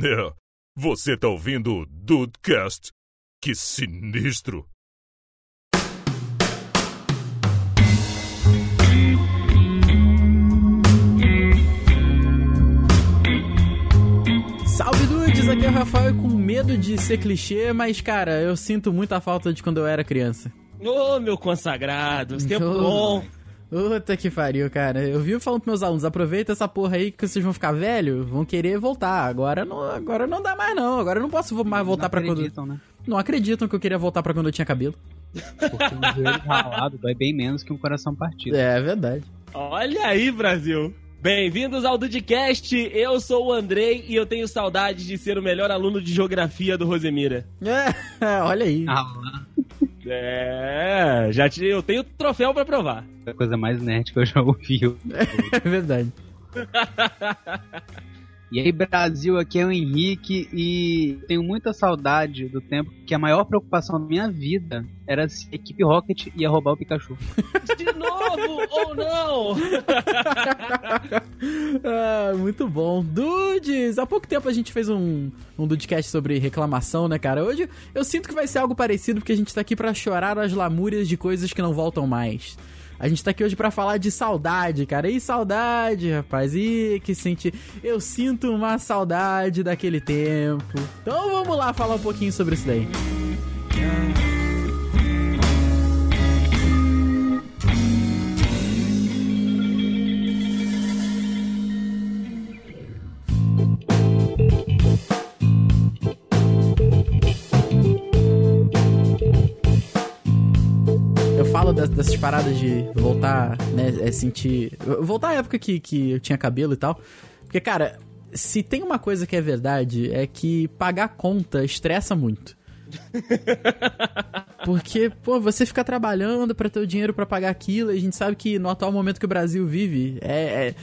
É, você tá ouvindo o Dudecast? Que sinistro! Salve dudes, aqui é o Rafael com medo de ser clichê, mas cara, eu sinto muita falta de quando eu era criança. Ô, meu consagrado, tempo Ô. bom. Puta que pariu, cara. Eu vivo falando pros meus alunos, aproveita essa porra aí que vocês vão ficar velho, vão querer voltar. Agora não, agora não dá mais não. Agora eu não posso mais voltar não pra quando acreditam, né? Não acreditam que eu queria voltar pra quando eu tinha cabelo. Porque um joelho ralado dói bem menos que um coração partido. É, é verdade. Olha aí, Brasil. Bem-vindos ao Dudcast. Eu sou o Andrei e eu tenho saudade de ser o melhor aluno de geografia do Rosemira. É, olha aí. Ah, lá, É, já te, eu tenho troféu pra provar. a coisa mais nerd que eu já ouvi. É verdade. E aí, Brasil, aqui é o Henrique e tenho muita saudade do tempo que a maior preocupação da minha vida era se a equipe Rocket ia roubar o Pikachu. De novo ou não? Ah, muito bom. Dudes, há pouco tempo a gente fez um, um Dudecast sobre reclamação, né, cara? Hoje eu sinto que vai ser algo parecido, porque a gente tá aqui pra chorar as lamúrias de coisas que não voltam mais. A gente tá aqui hoje pra falar de saudade, cara. E saudade, rapaz. E que sente. Eu sinto uma saudade daquele tempo. Então vamos lá falar um pouquinho sobre isso daí. Eu dessas paradas de voltar, né, é sentir... Voltar à época que, que eu tinha cabelo e tal. Porque, cara, se tem uma coisa que é verdade, é que pagar conta estressa muito. Porque, pô, você fica trabalhando pra ter o dinheiro pra pagar aquilo, e a gente sabe que no atual momento que o Brasil vive, é... é-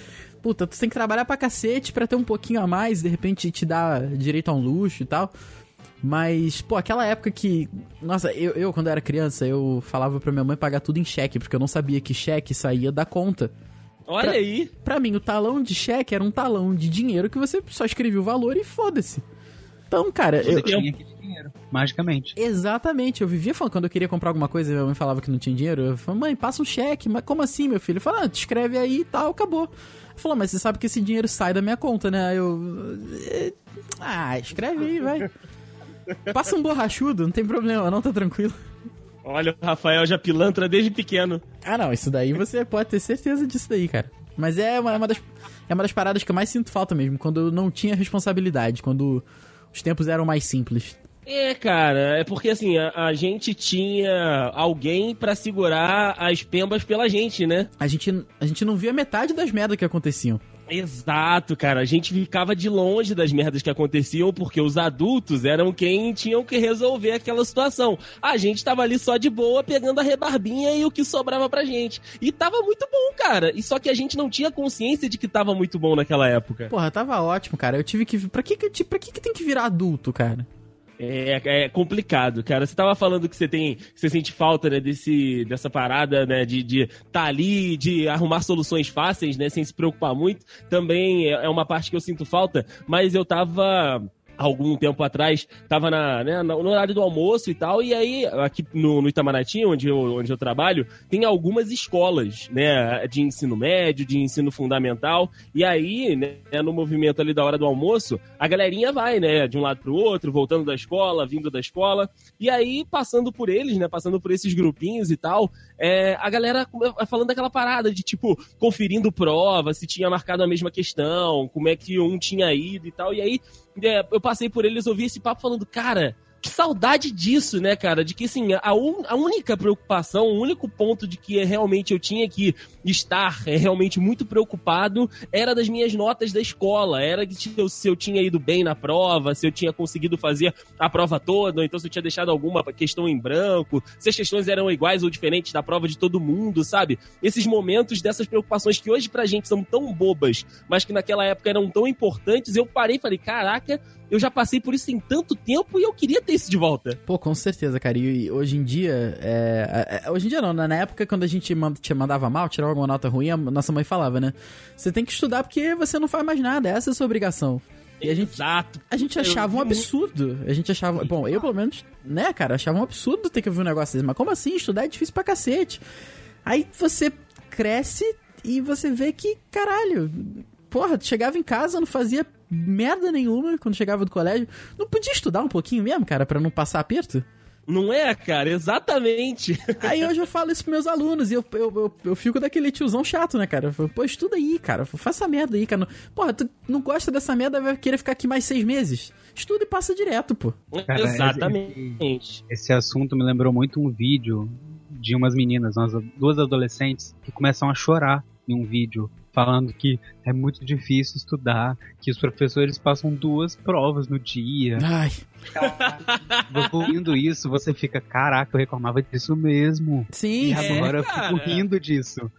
Puta, tu tem que trabalhar pra cacete pra ter um pouquinho a mais, de repente te dar direito a um luxo e tal. Mas, pô, aquela época que. Nossa, eu, eu, quando era criança, eu falava pra minha mãe pagar tudo em cheque, porque eu não sabia que cheque saía da conta. Olha Pra- aí. Pra mim, o talão de cheque era um talão de dinheiro que você só escrevia o valor e foda-se. Então, cara, eu. Eu tinha aquele dinheiro, magicamente. Exatamente, eu vivia falando, quando eu queria comprar alguma coisa e minha mãe falava que não tinha dinheiro, eu falava, mãe, passa um cheque, mas como assim, meu filho? Eu falava, ah, te escreve aí e tal, acabou. Falou, mas você sabe que esse dinheiro sai da minha conta, né? Aí eu. "Eh, Ah, escreve aí, vai. Passa um borrachudo, não tem problema, não, tá tranquilo. Olha, o Rafael já pilantra desde pequeno. Ah, não, isso daí você pode ter certeza disso daí, cara. Mas é uma, é uma das, é uma das paradas que eu mais sinto falta mesmo, quando eu não tinha responsabilidade, quando os tempos eram mais simples. É, cara, é porque assim, a, a gente tinha alguém pra segurar as pembas pela gente, né? A gente, a gente não via metade das merdas que aconteciam. Exato, cara. A gente ficava de longe das merdas que aconteciam porque os adultos eram quem tinham que resolver aquela situação. A gente tava ali só de boa, pegando a rebarbinha e o que sobrava pra gente. E tava muito bom, cara. E só que a gente não tinha consciência de que tava muito bom naquela época. Porra, tava ótimo, cara. Eu tive que. Pra que, pra que, que tem que virar adulto, cara? É, é complicado, cara. Você tava falando que você tem. você sente falta, né, desse, dessa parada, né? De, de tá ali, de arrumar soluções fáceis, né? Sem se preocupar muito. Também é é uma parte que eu sinto falta, mas eu tava. Algum tempo atrás, tava na, né, no horário do almoço e tal, e aí, aqui no, no Itamaraty, onde eu, onde eu trabalho, tem algumas escolas, né, de ensino médio, de ensino fundamental, e aí, né, no movimento ali da hora do almoço, a galerinha vai, né, de um lado pro outro, voltando da escola, vindo da escola, e aí, passando por eles, né, passando por esses grupinhos e tal, é, a galera falando daquela parada de, tipo, conferindo prova, se tinha marcado a mesma questão, como é que um tinha ido e tal, e aí, é, eu passei por eles, ouvi esse papo falando, cara, que saudade disso, né, cara? De que, assim, a, un- a única preocupação, o único ponto de que realmente eu tinha que estar é, realmente muito preocupado era das minhas notas da escola. Era eu, se eu tinha ido bem na prova, se eu tinha conseguido fazer a prova toda, ou então se eu tinha deixado alguma questão em branco, se as questões eram iguais ou diferentes da prova de todo mundo, sabe? Esses momentos dessas preocupações que hoje pra gente são tão bobas, mas que naquela época eram tão importantes, eu parei e falei, caraca, eu já passei por isso em tanto tempo e eu queria ter isso de volta. Pô, com certeza, cara. E, hoje em dia, é, é, hoje em dia não, né? Na época quando a gente te mandava mal, tirava alguma nota ruim, a nossa mãe falava, né? Você tem que estudar porque você não faz mais nada, essa é a sua obrigação. E a gente, Exato. a gente achava um absurdo. A gente achava. Bom, eu pelo menos, né, cara, achava um absurdo ter que ouvir um negócio desse. Mas como assim? Estudar é difícil pra cacete. Aí você cresce e você vê que, caralho. Porra, chegava em casa, não fazia merda nenhuma quando chegava do colégio. Não podia estudar um pouquinho mesmo, cara, pra não passar aperto? Não é, cara? Exatamente. Aí hoje eu falo isso pros meus alunos e eu, eu, eu, eu fico daquele tiozão chato, né, cara? Eu falo, Pô, estuda aí, cara. Faça merda aí, cara. Porra, tu não gosta dessa merda, vai querer ficar aqui mais seis meses. Estuda e passa direto, pô. Cara, Exatamente. Esse assunto me lembrou muito um vídeo de umas meninas, umas, duas adolescentes, que começam a chorar em um vídeo, falando que é muito difícil estudar, que os professores passam duas provas no dia. Ai. Ouvindo isso, você fica, caraca, eu reclamava disso mesmo. Sim, E sim. agora eu cara. fico rindo disso.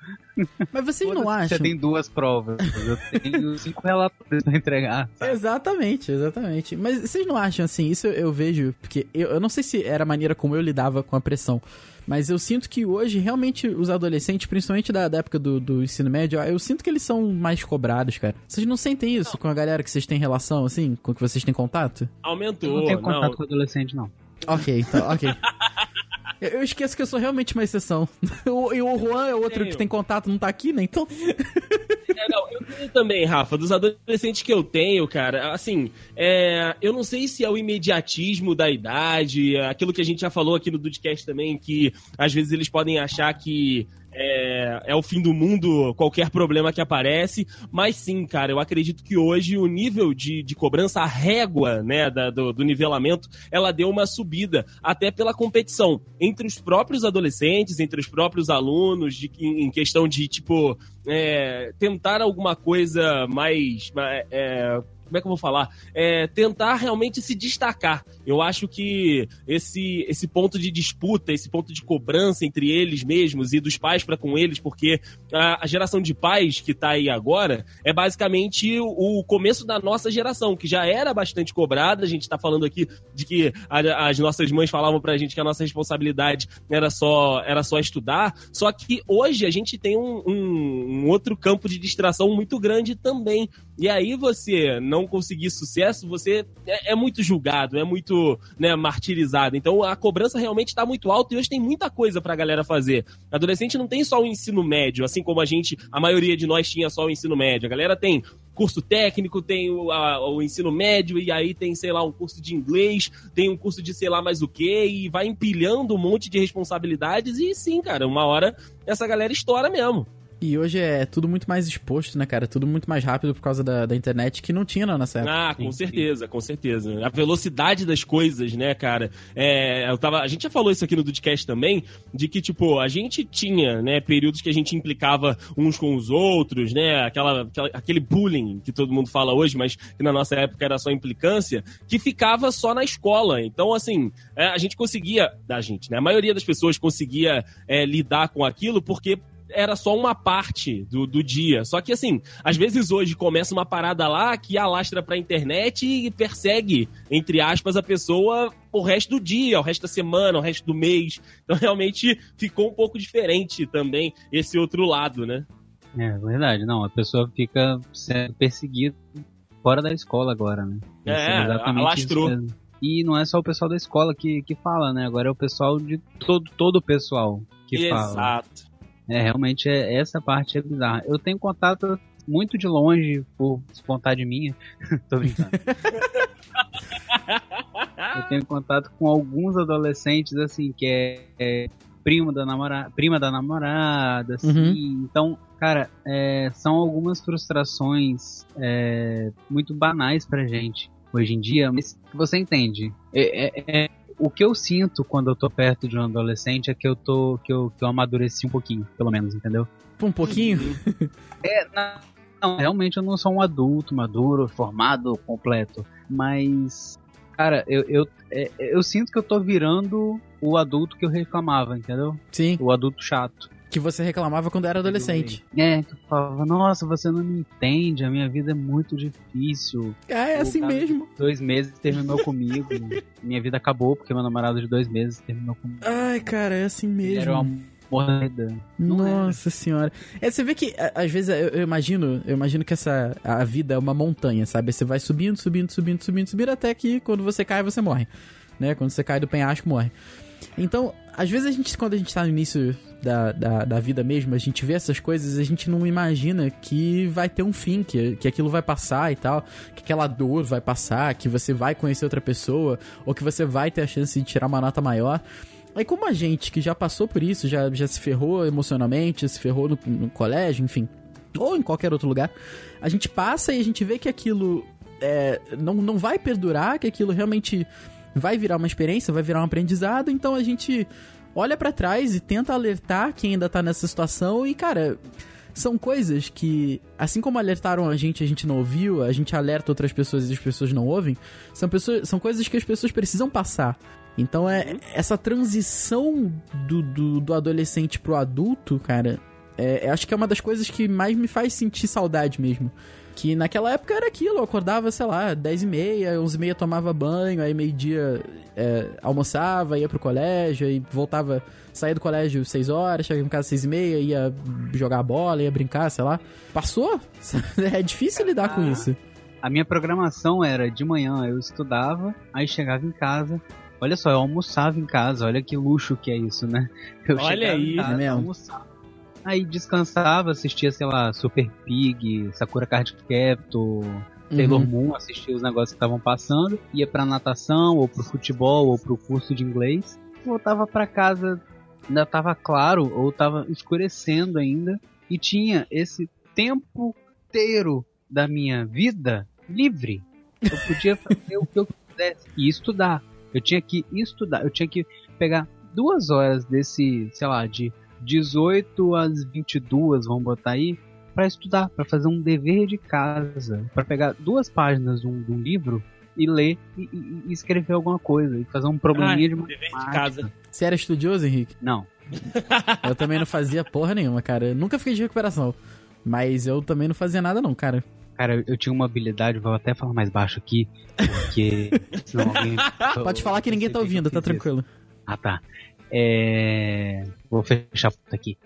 Mas vocês não acham? Você tem duas provas. Eu tenho cinco relatórios pra entregar. sabe? Exatamente, exatamente. Mas vocês não acham assim? Isso eu, eu vejo, porque eu, eu não sei se era a maneira como eu lidava com a pressão, mas eu sinto que hoje, realmente, os adolescentes, principalmente da, da época do, do ensino médio, eu sinto que eles são mais cobrados, cara. Vocês não sentem isso com a galera que vocês têm relação, assim, com que vocês têm contato? Eu Aumentou. não tenho contato não. com adolescente, não. Ok, então, ok. Eu esqueço que eu sou realmente uma exceção. E o Juan é outro Tenho. que tem contato, não tá aqui, né? Então. É, não, eu tenho também, Rafa, dos adolescentes que eu tenho, cara, assim, é, eu não sei se é o imediatismo da idade, aquilo que a gente já falou aqui no Dudcast também, que às vezes eles podem achar que é, é o fim do mundo qualquer problema que aparece, mas sim, cara, eu acredito que hoje o nível de, de cobrança, a régua, né, da- do, do nivelamento, ela deu uma subida, até pela competição entre os próprios adolescentes, entre os próprios alunos, de, em, em questão de, tipo, é, tentar alguma coisa mais. ma- é, como é que eu vou falar? É, tentar realmente se destacar. Eu acho que esse, esse ponto de disputa, esse ponto de cobrança entre eles mesmos e dos pais para com eles, porque a, a geração de pais que tá aí agora é basicamente o, o começo da nossa geração, que já era bastante cobrada. A gente tá falando aqui de que a- as nossas mães falavam pra gente que a nossa responsabilidade era só, era só estudar. Só que hoje a gente tem um, um- um outro campo de distração muito grande também. E aí você não conseguir sucesso, você é, é muito julgado, é muito né, martirizado. Então a cobrança realmente está muito alta e hoje tem muita coisa pra galera fazer. Adolescente não tem só o ensino médio, assim como a gente, a maioria de nós tinha só o ensino médio. A galera tem curso técnico, tem o, a- o ensino médio, e aí tem, sei lá, um curso de inglês, tem um curso de sei lá mais o que, e vai empilhando um monte de responsabilidades, e sim, cara, uma hora essa galera estoura mesmo. E hoje é tudo muito mais exposto, né, cara? Tudo muito mais rápido por causa da, da internet que não tinha na nossa época. Ah, com Sim, certeza, com certeza. A velocidade das coisas, né, cara? É, eu tava, a gente já falou isso aqui no Dudcast também, de que, tipo, a gente tinha, né, períodos que a gente implicava uns com os outros, né? Aquela, aquela- aquele bullying que todo mundo fala hoje, mas que na nossa época era só implicância, que ficava só na escola. Então, assim, é, a gente conseguia, da gente, né? A maioria das pessoas conseguia é, lidar com aquilo porque era só uma parte do, do dia. Só que, assim, às vezes hoje começa uma parada lá que alastra pra internet e persegue, entre aspas, a pessoa o resto do dia, o resto da semana, o resto do mês. Então, realmente, ficou um pouco diferente também esse outro lado, né? É verdade, não. A pessoa fica sendo perseguida fora da escola agora, né? É, Isso alastrou. E não é só o pessoal da escola que, que fala, né? Agora é o pessoal de todo, todo o pessoal que fala. Exato. É, realmente, é, essa parte é bizarra. Eu tenho contato muito de longe, por vontade minha. Tô brincando. Eu tenho contato com alguns adolescentes, assim, que é, é primo da namorada, prima da namorada, assim. Então, cara, é, são algumas frustrações é, muito banais pra gente hoje em dia, mas você entende. É, é- é- o que eu sinto quando eu tô perto de um adolescente é que eu tô que eu, que eu amadureci um pouquinho, pelo menos, entendeu? Um pouquinho. É, não, não, realmente eu não sou um adulto maduro, formado, completo. Mas, cara, eu, eu, é, eu sinto que eu tô virando o adulto que eu reclamava, entendeu? Sim, O adulto chato. Que você reclamava quando era adolescente. É, que eu falava, nossa, você não me entende, a minha vida é muito difícil. Ah, é O assim mesmo. Dois meses terminou comigo. minha vida acabou porque meu namorado de dois meses terminou comigo. Ai, cara, é assim mesmo. era o morrida. Nossa senhora. É, você vê que, às vezes, eu, eu, imagino, eu imagino que essa a vida é uma montanha, sabe? Você vai subindo, subindo, subindo, subindo, subindo, até que quando você cai, você morre. Né? Quando você cai do penhasco, morre. Então, às vezes a gente, quando a gente tá no início da, da, da, vida mesmo, a gente vê essas coisas, a gente não imagina que vai ter um fim, que, que aquilo vai passar e tal, que aquela dor vai passar, que você vai conhecer outra pessoa, ou que você vai ter a chance de tirar uma nota maior. Aí como a gente que já passou por isso, já, já se ferrou emocionalmente, se ferrou no, no colégio, enfim, ou em qualquer outro lugar, a gente passa e a gente vê que aquilo é, não, não vai perdurar, que aquilo realmente vai virar uma experiência, vai virar um aprendizado, então a gente olha para trás e tenta alertar quem ainda tá nessa situação e, cara, são coisas que, assim como alertaram a gente, a gente não ouviu, a gente alerta outras pessoas e as pessoas não ouvem, são, pessoas, são coisas que as pessoas precisam passar. Então é uhum. essa transição do, do, do adolescente pro adulto, cara, é, acho que é uma das coisas que mais me faz sentir saudade mesmo. Que naquela época era aquilo, eu acordava, sei lá, 10 e meia, 11 e meia tomava banho, aí meio-dia é, almoçava, ia pro colégio, aí voltava, saía do colégio 6 horas, chegava em casa 6 e meia, ia jogar bola, ia brincar, sei lá. Passou? é difícil lidar com isso. A minha programação era de manhã eu estudava, aí chegava em casa, Olha só, eu almoçava em casa, olha que luxo que é isso, né? Eu olha aí, casa, é almoçava, aí descansava, assistia, sei lá, Super Pig, Sakura Card Captor, Sailor uhum. Moon, assistia os negócios que estavam passando, ia pra natação, ou pro futebol, ou pro curso de inglês, voltava para casa, ainda tava claro, ou tava escurecendo ainda, e tinha esse tempo inteiro da minha vida livre. Eu podia fazer o que eu quisesse e estudar. Eu tinha que estudar, eu tinha que pegar duas horas desse, sei lá, de 18 às 22, vamos botar aí, para estudar, para fazer um dever de casa, para pegar duas páginas de um, de um livro e ler e, e, escrever alguma coisa, e fazer um probleminha ah, de matemática. De casa. Você era estudioso, Henrique? Não. eu também não fazia porra nenhuma, cara. Eu nunca fiquei de recuperação. Mas eu também não fazia nada não, cara. Cara, eu tinha uma habilidade, vou até falar mais baixo aqui, porque senão alguém... Pode falar que ninguém tá ouvindo, tá tranquilo. Ah, tá. É... Vou fechar a puta aqui.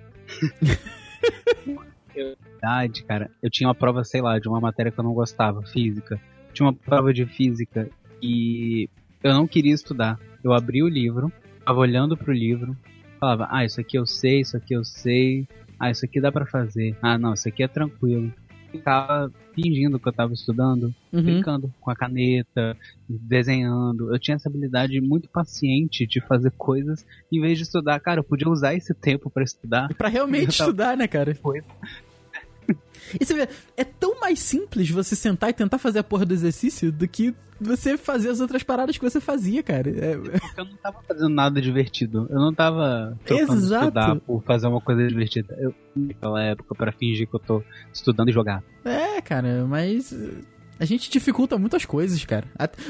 Verdade, cara. Eu tinha uma prova, sei lá, de uma matéria que eu não gostava, física. Tinha uma prova de física e eu não queria estudar. Eu abri o livro, tava olhando pro livro, falava, ah, isso aqui eu sei, isso aqui eu sei, ah, isso aqui dá para fazer. Ah, não, isso aqui é tranquilo ficava fingindo que eu tava estudando, uhum. brincando com a caneta, desenhando. Eu tinha essa habilidade muito paciente de fazer coisas em vez de estudar. Cara, eu podia usar esse tempo para estudar. Para realmente tava... estudar, né, cara? E você vê, é tão mais simples você sentar e tentar fazer a porra do exercício do que você fazer as outras paradas que você fazia, cara. É... Porque eu não tava fazendo nada divertido. Eu não tava Exato. estudar por fazer uma coisa divertida. Eu, naquela época, para fingir que eu tô estudando e jogar. É, cara, mas a gente dificulta muitas coisas, cara.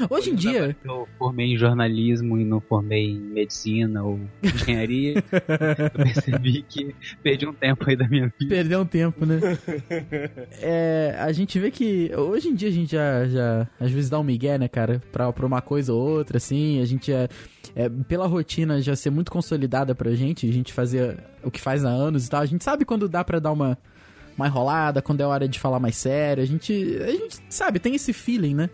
Hoje em dia. Eu formei em jornalismo e não formei em medicina ou engenharia. eu percebi que perdi um tempo aí da minha vida. Perdeu um tempo, né? é, a gente vê que hoje em dia a gente já, já às vezes dá um migué, né, cara? Pra, pra uma coisa ou outra, assim. A gente é, é, pela rotina já ser muito consolidada pra gente, a gente fazer o que faz há anos e tal. A gente sabe quando dá pra dar uma uma enrolada, quando é hora de falar mais sério. A gente, a gente sabe, tem esse feeling, né?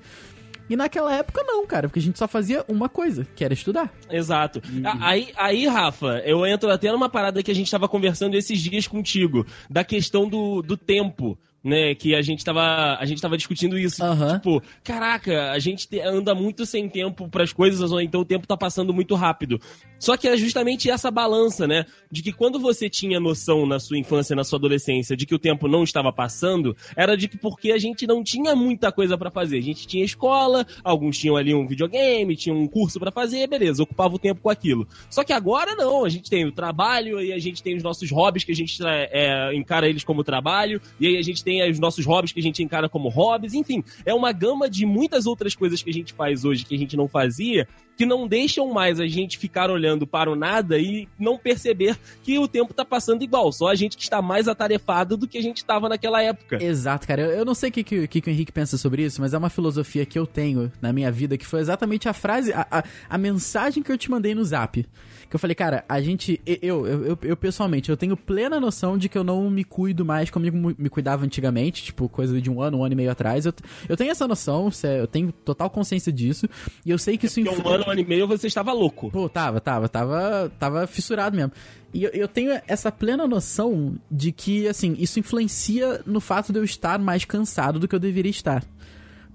E naquela época não, cara, porque a gente só fazia uma coisa, que era estudar. Exato. Uhum. Aí, aí, Rafa, eu entro até numa parada que a gente estava conversando esses dias contigo, da questão do, do tempo né? Que a gente tava, a gente tava discutindo isso. Uhum. Tipo, caraca, a gente anda muito sem tempo para as coisas, ou então o tempo tá passando muito rápido. Só que é justamente essa balança, né? De que quando você tinha noção na sua infância, na sua adolescência, de que o tempo não estava passando, era de que porque a gente não tinha muita coisa para fazer. A gente tinha escola, alguns tinham ali um videogame, tinha um curso para fazer, beleza, ocupava o tempo com aquilo. Só que agora não, a gente tem o trabalho e a gente tem os nossos hobbies que a gente é, encara eles como trabalho, e aí a gente tem os nossos hobbies que a gente encara como hobbies, enfim, é uma gama de muitas outras coisas que a gente faz hoje que a gente não fazia que não deixam mais a gente ficar olhando para o nada e não perceber que o tempo tá passando igual. Só a gente que está mais atarefado do que a gente estava naquela época. Exato, cara. Eu, eu não sei o que, que, que, o Henrique pensa sobre isso, mas é uma filosofia que eu tenho na minha vida, que foi exatamente a frase, a, a, a mensagem que eu te mandei no zap. Que eu falei, cara, a gente. Eu, eu, eu, eu, pessoalmente, eu tenho plena noção de que eu não me cuido mais como me, me cuidava antigamente, tipo, coisa de um ano, um ano e meio atrás. Eu, eu tenho essa noção, eu tenho total consciência disso. E eu sei que isso. É um ano, um ano e meio você estava louco. Pô, tava, tava, tava, tava fissurado mesmo. E eu, eu, tenho essa plena noção de que, assim, isso influencia no fato de eu estar mais cansado do que eu deveria estar.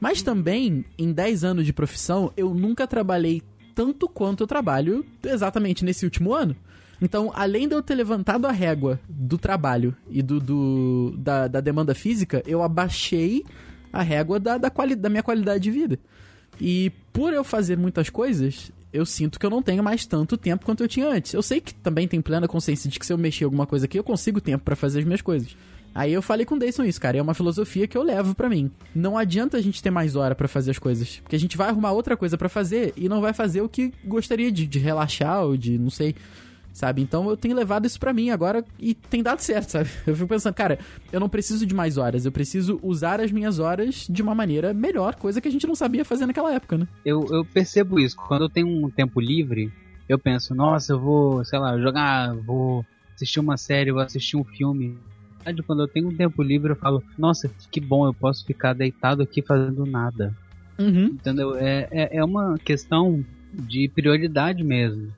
Mas também, em 10 anos de profissão, eu nunca trabalhei tanto quanto eu trabalho exatamente nesse último ano. Então, além de eu ter levantado a régua do trabalho e do, do da, da, demanda física, eu abaixei a régua da, da, quali, da minha qualidade de vida. E por eu fazer muitas coisas, eu sinto que eu não tenho mais tanto tempo quanto eu tinha antes. Eu sei que também tem plena consciência de que se eu mexer alguma coisa aqui, eu consigo tempo para fazer as minhas coisas. Aí eu falei com o Dayson isso, cara. É uma filosofia que eu levo para mim. Não adianta a gente ter mais hora para fazer as coisas. Porque a gente vai arrumar outra coisa para fazer e não vai fazer o que gostaria de, de relaxar ou de, não sei, sabe? Então eu tenho levado isso para mim agora e tem dado certo, sabe? Eu fico pensando, cara, eu não preciso de mais horas, eu preciso usar as minhas horas de uma maneira melhor, coisa que a gente não sabia fazer naquela época, né? Eu, eu percebo isso. Quando eu tenho um tempo livre, eu penso, nossa, eu vou, sei lá, jogar, vou assistir uma série, vou assistir um filme quando eu tenho um tempo livre, eu falo, nossa, que bom, eu posso ficar deitado aqui fazendo nada. Uhum. Entendeu? É, é, é uma questão de prioridade mesmo.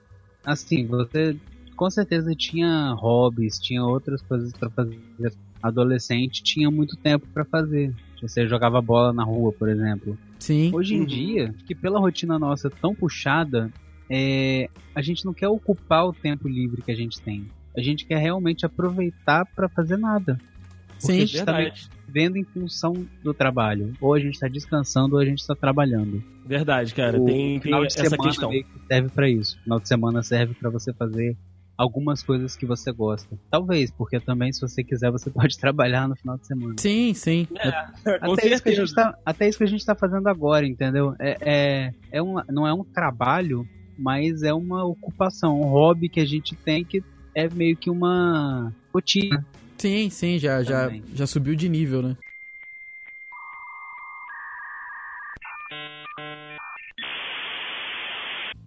Assim, você com certeza tinha hobbies, tinha outras coisas para fazer. Adolescente tinha muito tempo para fazer. Você jogava bola na rua, por exemplo. Sim. Hoje em uhum. dia, que pela rotina nossa tão puxada, é, a gente não quer ocupar o tempo livre que a gente tem a gente quer realmente aproveitar para fazer nada. Porque Sim, a gente está vendo em função do trabalho. Ou a gente está descansando ou a gente está trabalhando. Verdade, cara. O tem, tem essa questão. Que serve para isso. Final de semana serve para você fazer algumas coisas que você gosta. Talvez, porque também, se você quiser, você pode trabalhar no final de semana. Sim, sim. É, até, isso que a gente tá, até isso que a gente tá fazendo agora, entendeu? É, é, é um, não é um trabalho, mas é uma ocupação, um hobby que a gente tem que é meio que uma rotina. Sim, sim, já, já, já subiu de nível, né?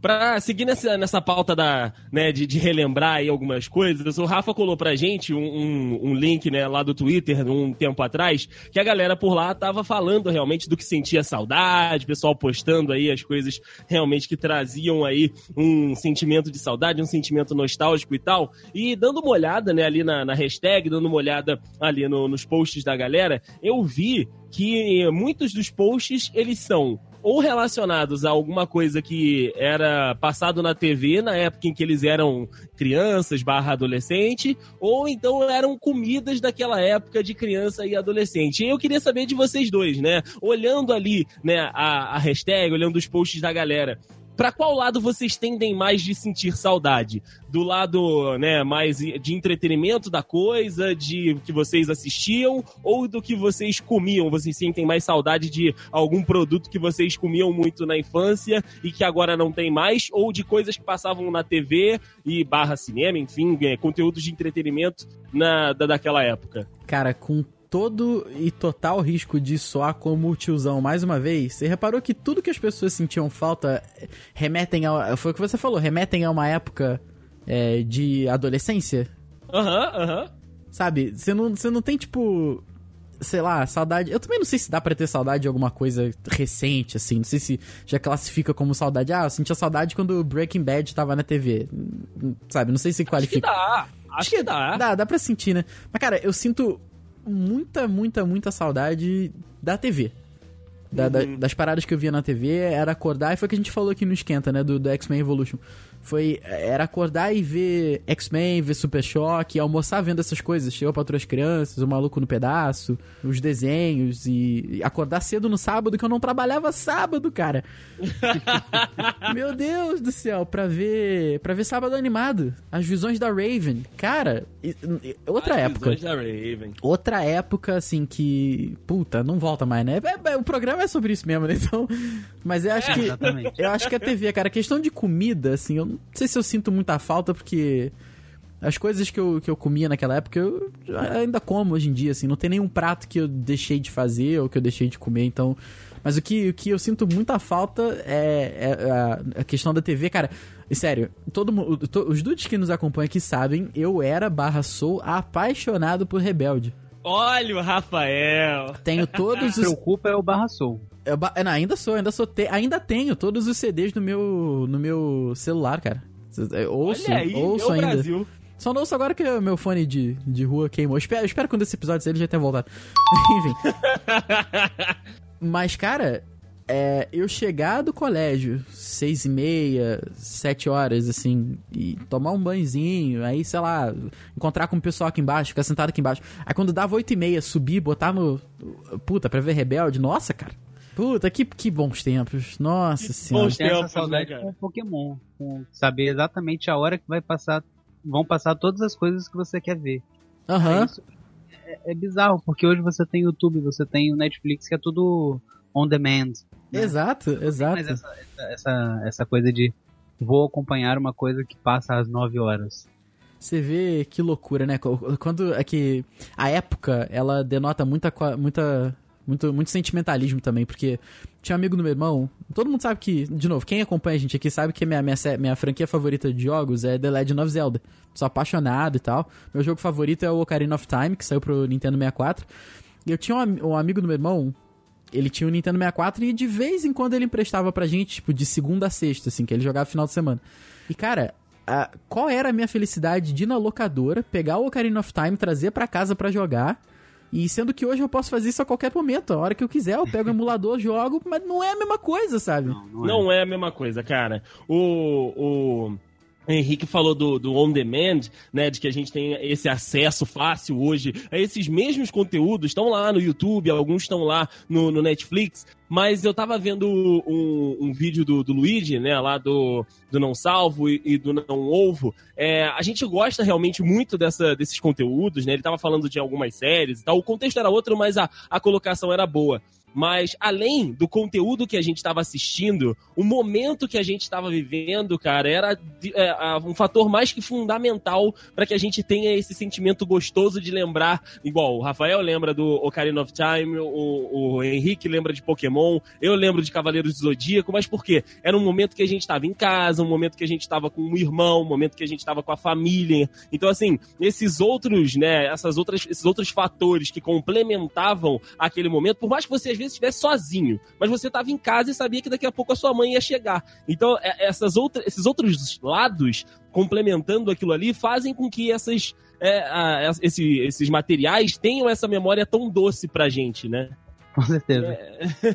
Pra seguir nessa, nessa pauta da, né, de, de relembrar aí algumas coisas, o Rafa colou pra gente um, um, um, link né, lá do Twitter um tempo atrás, que a galera por lá tava falando realmente do que sentia saudade, pessoal postando aí as coisas realmente que traziam aí um sentimento de saudade, um sentimento nostálgico e tal. E dando uma olhada né, ali na, na hashtag, dando uma olhada ali no, nos posts da galera, eu vi que muitos dos posts eles são ou relacionados a alguma coisa que era passado na TV na época em que eles eram crianças barra adolescente, ou então eram comidas daquela época de criança e adolescente. E eu queria saber de vocês dois, né? Olhando ali, né, a, a hashtag, olhando os posts da galera, para qual lado vocês tendem mais de sentir saudade? Do lado, né, mais de entretenimento da coisa, de que vocês assistiam, ou do que vocês comiam? Vocês sentem mais saudade de algum produto que vocês comiam muito na infância e que agora não tem mais, ou de coisas que passavam na TV e barra cinema, enfim, é, conteúdos de entretenimento na, da, daquela época? Cara, com todo e total risco de soar como o tiozão mais uma vez, você reparou que tudo que as pessoas sentiam falta remetem a. Foi o que você falou, remetem a uma época é, de adolescência? Aham, uhum, aham. Uhum. Sabe, você não, você não tem, tipo. Sei lá, saudade. Eu também não sei se dá pra ter saudade de alguma coisa recente, assim. Não sei se já classifica como saudade. Ah, eu sentia saudade quando Breaking Bad tava na TV. Sabe, não sei se qualifica. Acho que dá. Acho que dá. Dá, dá pra sentir, né? Mas, cara, eu sinto muita, muita, muita saudade da TV. Da, uhum. da, das paradas que eu via na TV, era acordar, e foi o que a gente falou aqui no Esquenta, né? Do, do X-Men Evolution. Foi, era acordar e ver X-Men, ver Super Choque, almoçar vendo essas coisas. Chegou para as crianças, o maluco no pedaço, os desenhos e, e acordar cedo no sábado que eu não trabalhava sábado, cara. Meu Deus do céu, pra ver, para ver sábado animado, as visões da Raven. Cara, outra as época. Visões da Raven. Outra época assim que, puta, não volta mais, né? É, é, o programa é sobre isso mesmo, né? Então, mas eu acho É, que exatamente. eu acho que a TV, cara, questão de comida, assim, eu não sei se eu sinto muita falta, porque as coisas que eu, que eu comia naquela época, eu ainda como hoje em dia, assim, não tem nenhum prato que eu deixei de fazer ou que eu deixei de comer, então. Mas o que, o que eu sinto muita falta é, é a, a questão da TV, cara. E sério, todo mundo, to- os dudes que nos acompanham aqui sabem, eu era barra sou apaixonado por Rebelde. Olha o Rafael. Tenho todos os. preocupa é o Barra Soul. Eu não, ainda sou, ainda sou. Te... Ainda tenho todos os CDs no meu, no meu celular, cara. Eu Ouço, Olha aí, ouço ainda. Brasil. Só não ouço agora que o meu fone de, de rua queimou. Espero, espero que quando esse episódio ele já tenha voltado. Enfim. Mas, cara, é, eu chegar do colégio, seis e meia, sete horas, assim, e tomar um banhozinho, aí, sei lá, encontrar com o pessoal aqui embaixo, ficar sentado aqui embaixo. Aí quando dava oito e meia, subir, botar no... Puta, pra ver Rebelde, nossa, cara. Puta, que, que bons tempos. Nossa senhora. bons Tem essa tempos, né, saudade cara? com Pokémon. Com saber exatamente a hora que vai passar. Vão passar todas as coisas que você quer ver. Aham. Isso é, é bizarro, porque hoje você tem YouTube, você tem o Netflix, que é tudo on demand. né? Exato, exato. Mas essa, essa, essa, coisa de vou acompanhar uma coisa que passa às 9 horas. Você vê que loucura, né? Quando é que a época ela denota muita muita muito muito sentimentalismo também, porque tinha um amigo do meu irmão, todo mundo sabe que, de novo, quem acompanha a gente aqui sabe que minha minha, minha franquia favorita de jogos é The Legend of Zelda. Sou apaixonado e tal. Meu jogo favorito é o Ocarina of Time, que saiu pro Nintendo 64. E eu tinha um, um amigo do meu irmão, ele tinha o Nintendo 64 e de vez em quando ele emprestava pra gente, tipo, de segunda a sexta, assim, que ele jogava final de semana. E, cara, qual era a minha felicidade de ir na locadora, pegar o Ocarina of Time, trazer pra casa pra jogar. E sendo que hoje eu posso fazer isso a qualquer momento, a hora que eu quiser, eu pego o emulador, jogo, mas não é a mesma coisa, sabe? Não, não, é. Não é a mesma coisa, cara. O, o Henrique falou do, do on demand, né? De que a gente tem esse acesso fácil hoje a esses mesmos conteúdos. Estão lá no YouTube, alguns estão lá no, no Netflix. Mas eu tava vendo um, um vídeo do, do Luigi, né? Lá do, do Não Salvo e, e do Não Ovo. É, a gente gosta realmente muito dessa, desses conteúdos, né? Ele tava falando de algumas séries e tal. O contexto era outro, mas a, a colocação era boa. Mas além do conteúdo que a gente estava assistindo, o momento que a gente estava vivendo, cara, era é, um fator mais que fundamental para que a gente tenha esse sentimento gostoso de lembrar. Igual, o Rafael lembra do Ocarina of Time, o, o Henrique lembra de Pokémon, eu lembro de Cavaleiros do Zodíaco, mas por quê? Era um momento que a gente estava em casa, um momento que a gente estava com um irmão, um momento que a gente estava com a família. Então, assim, esses outros, né, essas outras, esses outros fatores que complementavam aquele momento, por mais que você às vezes estivesse sozinho, mas você estava em casa e sabia que daqui a pouco a sua mãe ia chegar. Então, é- essas outras, esses outros lados complementando aquilo ali fazem com que essas, é, a- esse- esses materiais tenham essa memória tão doce pra gente, né? Com certeza.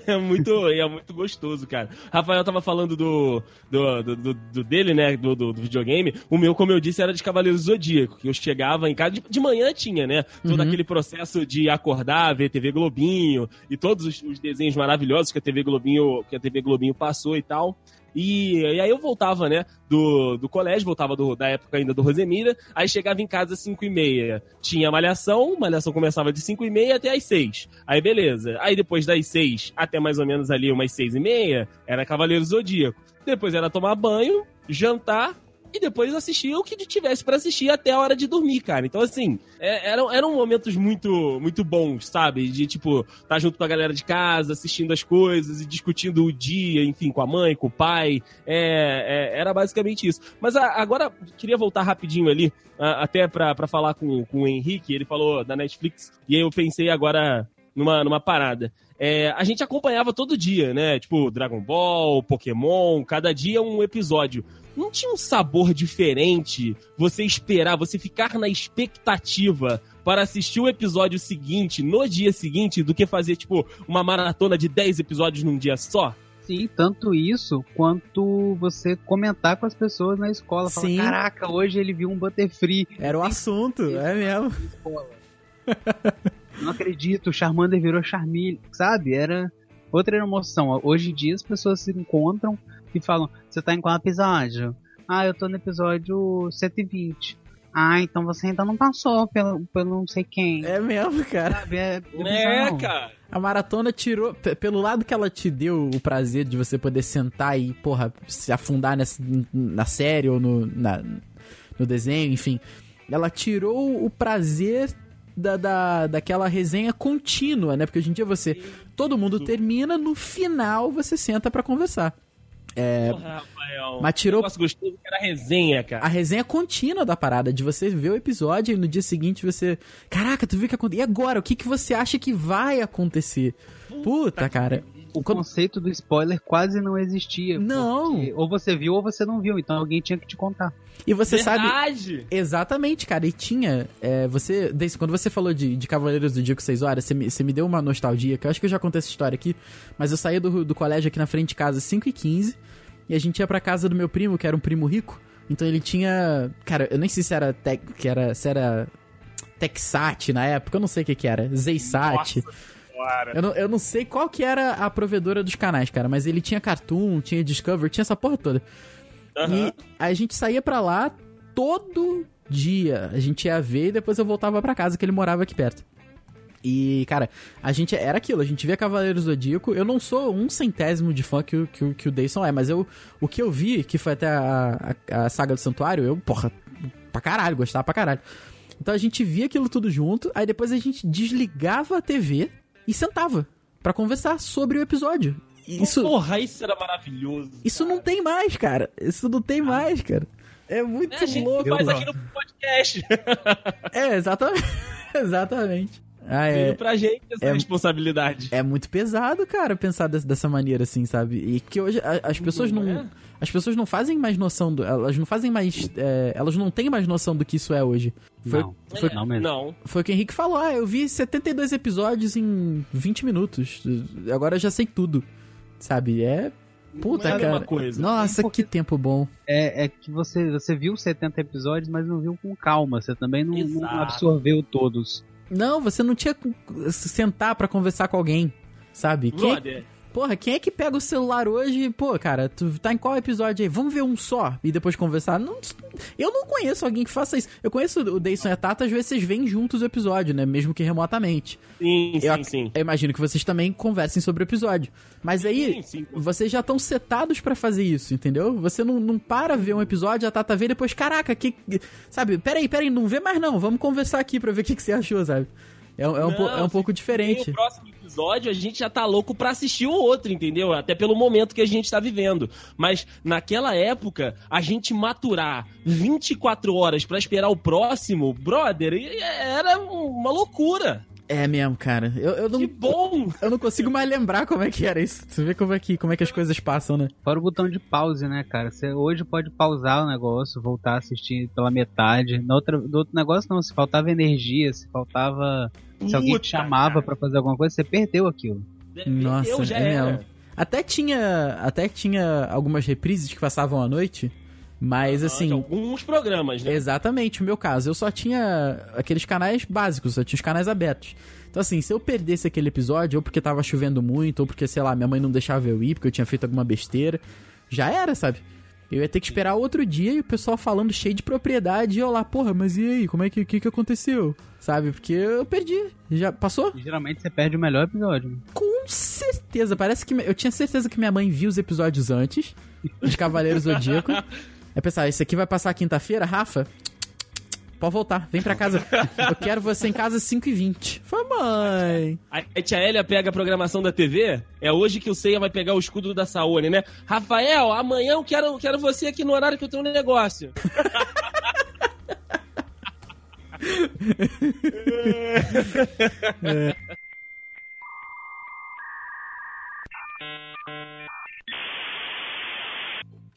É muito, é muito gostoso, cara. Rafael tava falando do, do, do- do- do dele, né? Do, do- videogame. O meu, como eu disse, era de Cavaleiros do Zodíaco. Que eu chegava em casa. De, de manhã tinha, né? Todo Uhum. aquele processo de acordar, ver TV Globinho e todos os, os desenhos maravilhosos que a TV Globinho, que a TV Globinho passou e tal. E, e aí eu voltava, né, do, do colégio, voltava do- da época ainda do Rosemira, aí chegava em casa às 5 e meia. Tinha malhação, malhação começava de 5 e meia até às 6. Aí beleza. Aí depois das 6 até mais ou menos ali umas 6 e meia, era Cavaleiro Zodíaco. Depois era tomar banho, jantar e depois assistir o que tivesse pra assistir até a hora de dormir, cara. Então, assim, é- eram, eram momentos muito, muito bons, sabe? De, tipo, estar tá junto com a galera de casa, assistindo as coisas e discutindo o dia, enfim, com a mãe, com o pai. É, é, era basicamente isso. Mas a- agora, queria voltar rapidinho ali, a- até pra falar com, com o Henrique. Ele falou da Netflix, e aí eu pensei agora numa, numa parada. É, a gente acompanhava todo dia, né? Tipo, Dragon Ball, Pokémon, cada dia um episódio. Não tinha um sabor diferente você esperar, você ficar na expectativa para assistir o episódio seguinte no dia seguinte do que fazer, tipo, uma maratona de 10 episódios num dia só? Sim, tanto isso quanto você comentar com as pessoas na escola. Falar, Sim. caraca, hoje ele viu um Butterfree. Era o assunto, é mesmo. Não acredito, o Charmander virou Charmeleon, sabe? Era outra emoção. Hoje em dia as pessoas se encontram e falam: Você tá em qual episódio? Ah, eu tô no episódio 120. Ah, então você ainda não passou pelo, pelo não sei quem. É mesmo, cara. Sabe? É, É, bizarro. cara. A maratona tirou. Pelo lado que ela te deu o prazer de você poder sentar e, porra, se afundar nessa, na série ou no, na- no desenho, enfim. Ela tirou o prazer da, da, daquela resenha contínua, né? Porque hoje em dia você. Todo mundo termina, no final você senta pra conversar. Porra, Rafael. mas tirou- Um gostoso que era resenha, cara. A resenha contínua da parada, de você ver o episódio e no dia seguinte você. Caraca, tu viu o que aconteceu? E agora? O que, que você acha que vai acontecer? Puta, cara. O conceito do spoiler quase não existia. Não. porque Ou você viu ou você não viu, então alguém tinha que te contar. E você sabe. Verdade. Exatamente, cara. E tinha. é, você. Desse, quando você falou de, de Cavaleiros do Dico 6 horas, você me, você me deu uma nostalgia, que eu acho que eu já contei essa história aqui. Mas eu saía do, do colégio aqui na frente de casa às 5 e 15 e a gente ia pra casa do meu primo, que era um primo rico. Então ele tinha. Cara, eu nem sei se era. Tec, que era se era. Texat na época, eu não sei o que que era. Zeysat. Eu não, eu não sei qual que era a provedora dos canais, cara, mas ele tinha Cartoon, tinha Discovery, tinha essa porra toda. Aham. E a gente saía pra lá todo dia. A gente ia ver e depois eu voltava pra casa, que ele morava aqui perto. E, cara, a gente era aquilo, a gente via Cavaleiros do Zodíaco. Eu não sou um centésimo de fã que, o- que, que o Dayson é, mas eu, o que eu vi, que foi até a, a, a saga do Santuário, eu, porra, pra caralho, gostava pra caralho. Então a gente via aquilo tudo junto, aí depois a gente desligava a TV e sentava pra conversar sobre o episódio. Isso, Porra, isso era maravilhoso. isso não tem mais, cara. Isso não tem mais, cara. É muito É, a gente louco. faz aqui no podcast. É, exatamente. exatamente. Ah, Veio é, pra gente essa é- responsabilidade. é muito pesado, cara, pensar des- dessa maneira assim, sabe? E que hoje a- as pessoas não. é? As pessoas não fazem mais noção do. Elas não fazem mais. é, elas não têm mais noção do que isso é hoje. Foi, Não, foi, É, não mesmo. Não. foi o que o Henrique falou. Ah, eu vi 72 episódios em 20 minutos. Agora eu já sei tudo. Sabe? É. Puta, não é cara. Nossa, que tempo bom. É, é que você, você viu 70 episódios, mas não viu com calma. Você também não, não absorveu todos. Não, você não tinha que sentar pra conversar com alguém, sabe? Quem, Brother, porra, quem é que pega o celular hoje? Pô, cara, tu tá em qual episódio aí? Vamos ver um só e depois conversar? Não, eu não conheço alguém que faça isso. Eu conheço o Dayson e a Tata, às vezes vocês veem juntos o episódio, né? Mesmo que remotamente. sim, sim, eu, ac- sim. eu imagino que vocês também conversem sobre o episódio. Mas aí, Sim, sim. vocês já estão setados pra fazer isso, entendeu? Você não, não para ver um episódio, a Tata vê e depois, caraca, que. Sabe, peraí, peraí, não vê mais não, vamos conversar aqui pra ver o que, que você achou, sabe? É, um- é um, Não, é um pouco diferente. o próximo episódio, a gente já tá louco pra assistir o outro, entendeu? Até pelo momento que a gente tá vivendo. Mas naquela época, a gente maturar 24 horas pra esperar o próximo, brother, era uma loucura. É mesmo, cara. Eu, eu, Que não, bom! eu não consigo mais lembrar como é que era isso. Você vê como é que, como é que as coisas passam, né? Fora o botão de pause, né, cara? Você hoje pode pausar o negócio, voltar a assistir pela metade. No outro, do outro negócio não, se faltava energia, se faltava. Se alguém Puta, te chamava pra fazer alguma coisa, você perdeu aquilo. Nossa, eu já é era. mesmo. Até tinha, até tinha algumas reprises que passavam à noite, mas Ah, assim, alguns programas, né? Exatamente, o meu caso. Eu só tinha aqueles canais básicos, só tinha os canais abertos. Então, assim, se eu perdesse aquele episódio, ou porque tava chovendo muito, ou porque, sei lá, minha mãe não deixava eu ir, porque eu tinha feito alguma besteira, já era, sabe? Eu ia ter que esperar outro dia e o pessoal falando cheio de propriedade, e eu lá, porra, mas e aí, como é que, que, que aconteceu? Sabe? Porque eu perdi. Já passou? E geralmente você perde o melhor episódio. né? Com certeza. Parece que. Eu tinha certeza que minha mãe viu os episódios antes de Cavaleiros Zodíaco. É pensar, esse aqui vai passar quinta-feira, Rafa? Pode voltar, vem pra casa. Eu quero você em casa às 5h20. Foi, mãe. Aí a tia Elia pega a programação da TV. É hoje que o Seiya vai pegar o escudo da Saone, né? Rafael, amanhã eu quero, quero você aqui no horário que eu tenho um negócio.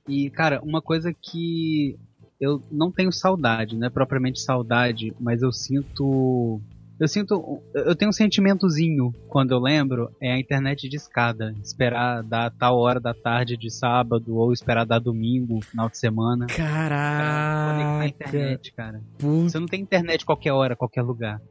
E, cara, uma coisa que eu não tenho saudade, não é propriamente saudade, mas eu sinto Eu sinto. Eu tenho um sentimentozinho quando eu lembro. É a internet de escada. Esperar dar tal hora da tarde de sábado ou esperar dar domingo, final de semana. Caraca. internet, cara. Puta Você não tem internet qualquer hora, qualquer lugar.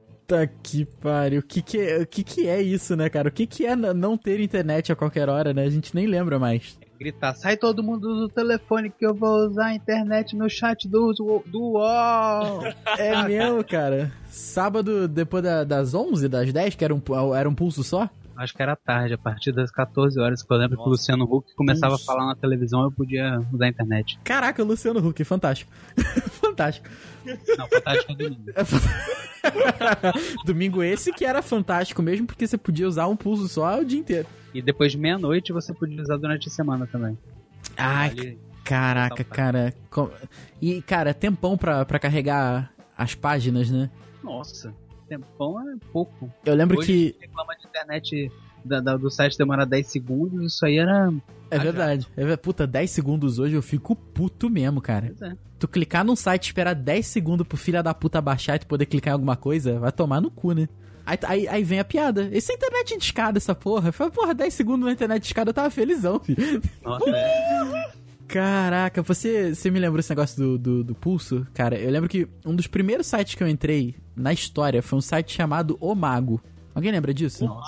que pariu. O que que, é, o que que é isso, né, cara? O que que é não ter internet a qualquer hora, né? A gente nem lembra mais. Gritar, sai todo mundo do telefone que eu vou usar a internet no chat do, do UOL. É mesmo, cara. Sábado, depois da- das 11, das 10, que era um, era um pulso só? Acho que era tarde, a partir das 14 horas, que eu lembro que o Nossa. Luciano Huck começava Nossa. a falar na televisão, eu podia usar a internet. Caraca, Luciano Huck, fantástico. fantástico. Não, fantástico é domingo. Domingo esse que era fantástico mesmo, porque você podia usar um pulso só o dia inteiro. E depois de meia-noite você podia usar durante a semana também. Ai, Ali, caraca, cara. E, cara, tempão pra, pra carregar as páginas, né? nossa, tempão é pouco. Eu lembro Hoje, que. reclama de internet da- da- do site demorar 10 segundos, isso aí era. É verdade. É, puta, 10 segundos hoje eu fico puto mesmo, cara. É. Tu clicar num site e esperar 10 segundos pro filho da puta baixar e tu poder clicar em alguma coisa, vai tomar no cu, né? Aí, aí, aí vem a piada. Essa é internet de escada, essa porra. Eu falei, porra, 10 segundos na internet de escada eu tava felizão, filho. Nossa, é. Caraca, você, você me lembrou esse negócio do, do, do pulso? Cara, eu lembro que um dos primeiros sites que eu entrei na história foi um site chamado O Mago. Alguém lembra disso? Não.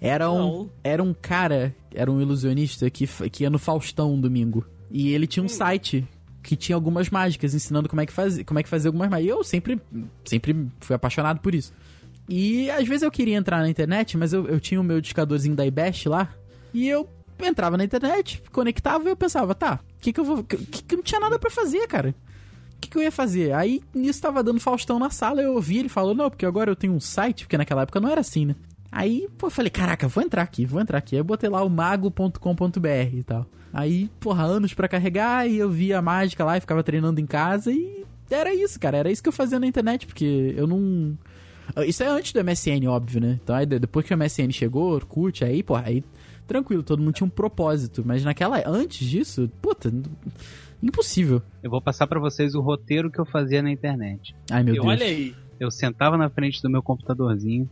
Era um, Não. era um cara, era um ilusionista que, que ia no Faustão um domingo. E ele tinha um site que tinha algumas mágicas, ensinando como é que fazia, como é que fazia algumas mágicas. E eu sempre, sempre fui apaixonado por isso. E às vezes eu queria entrar na internet, mas eu, eu tinha o meu discadorzinho da iBest lá. E eu entrava na internet, conectava e eu pensava, tá, o que que eu vou... Que, que não tinha nada pra fazer, cara. Que, que eu ia fazer? Aí nisso tava dando Faustão na sala, eu ouvi ele falou, não, porque agora eu tenho um site, porque naquela época não era assim, né? Aí, pô, eu falei, caraca, vou entrar aqui, vou entrar aqui. Aí eu botei lá o mago.com.br e tal. Aí, porra, anos pra carregar, e eu via a mágica lá e ficava treinando em casa e era isso, cara. Era isso que eu fazia na internet, porque eu não. Isso é antes do MSN, óbvio, né? Então aí depois que o MSN chegou, Orkut, aí, porra, aí tranquilo, todo mundo tinha um propósito. Mas naquela. Antes disso, puta, impossível. Eu vou passar pra vocês o roteiro que eu fazia na internet. Ai, meu E Deus. olha aí. Eu sentava na frente do meu computadorzinho,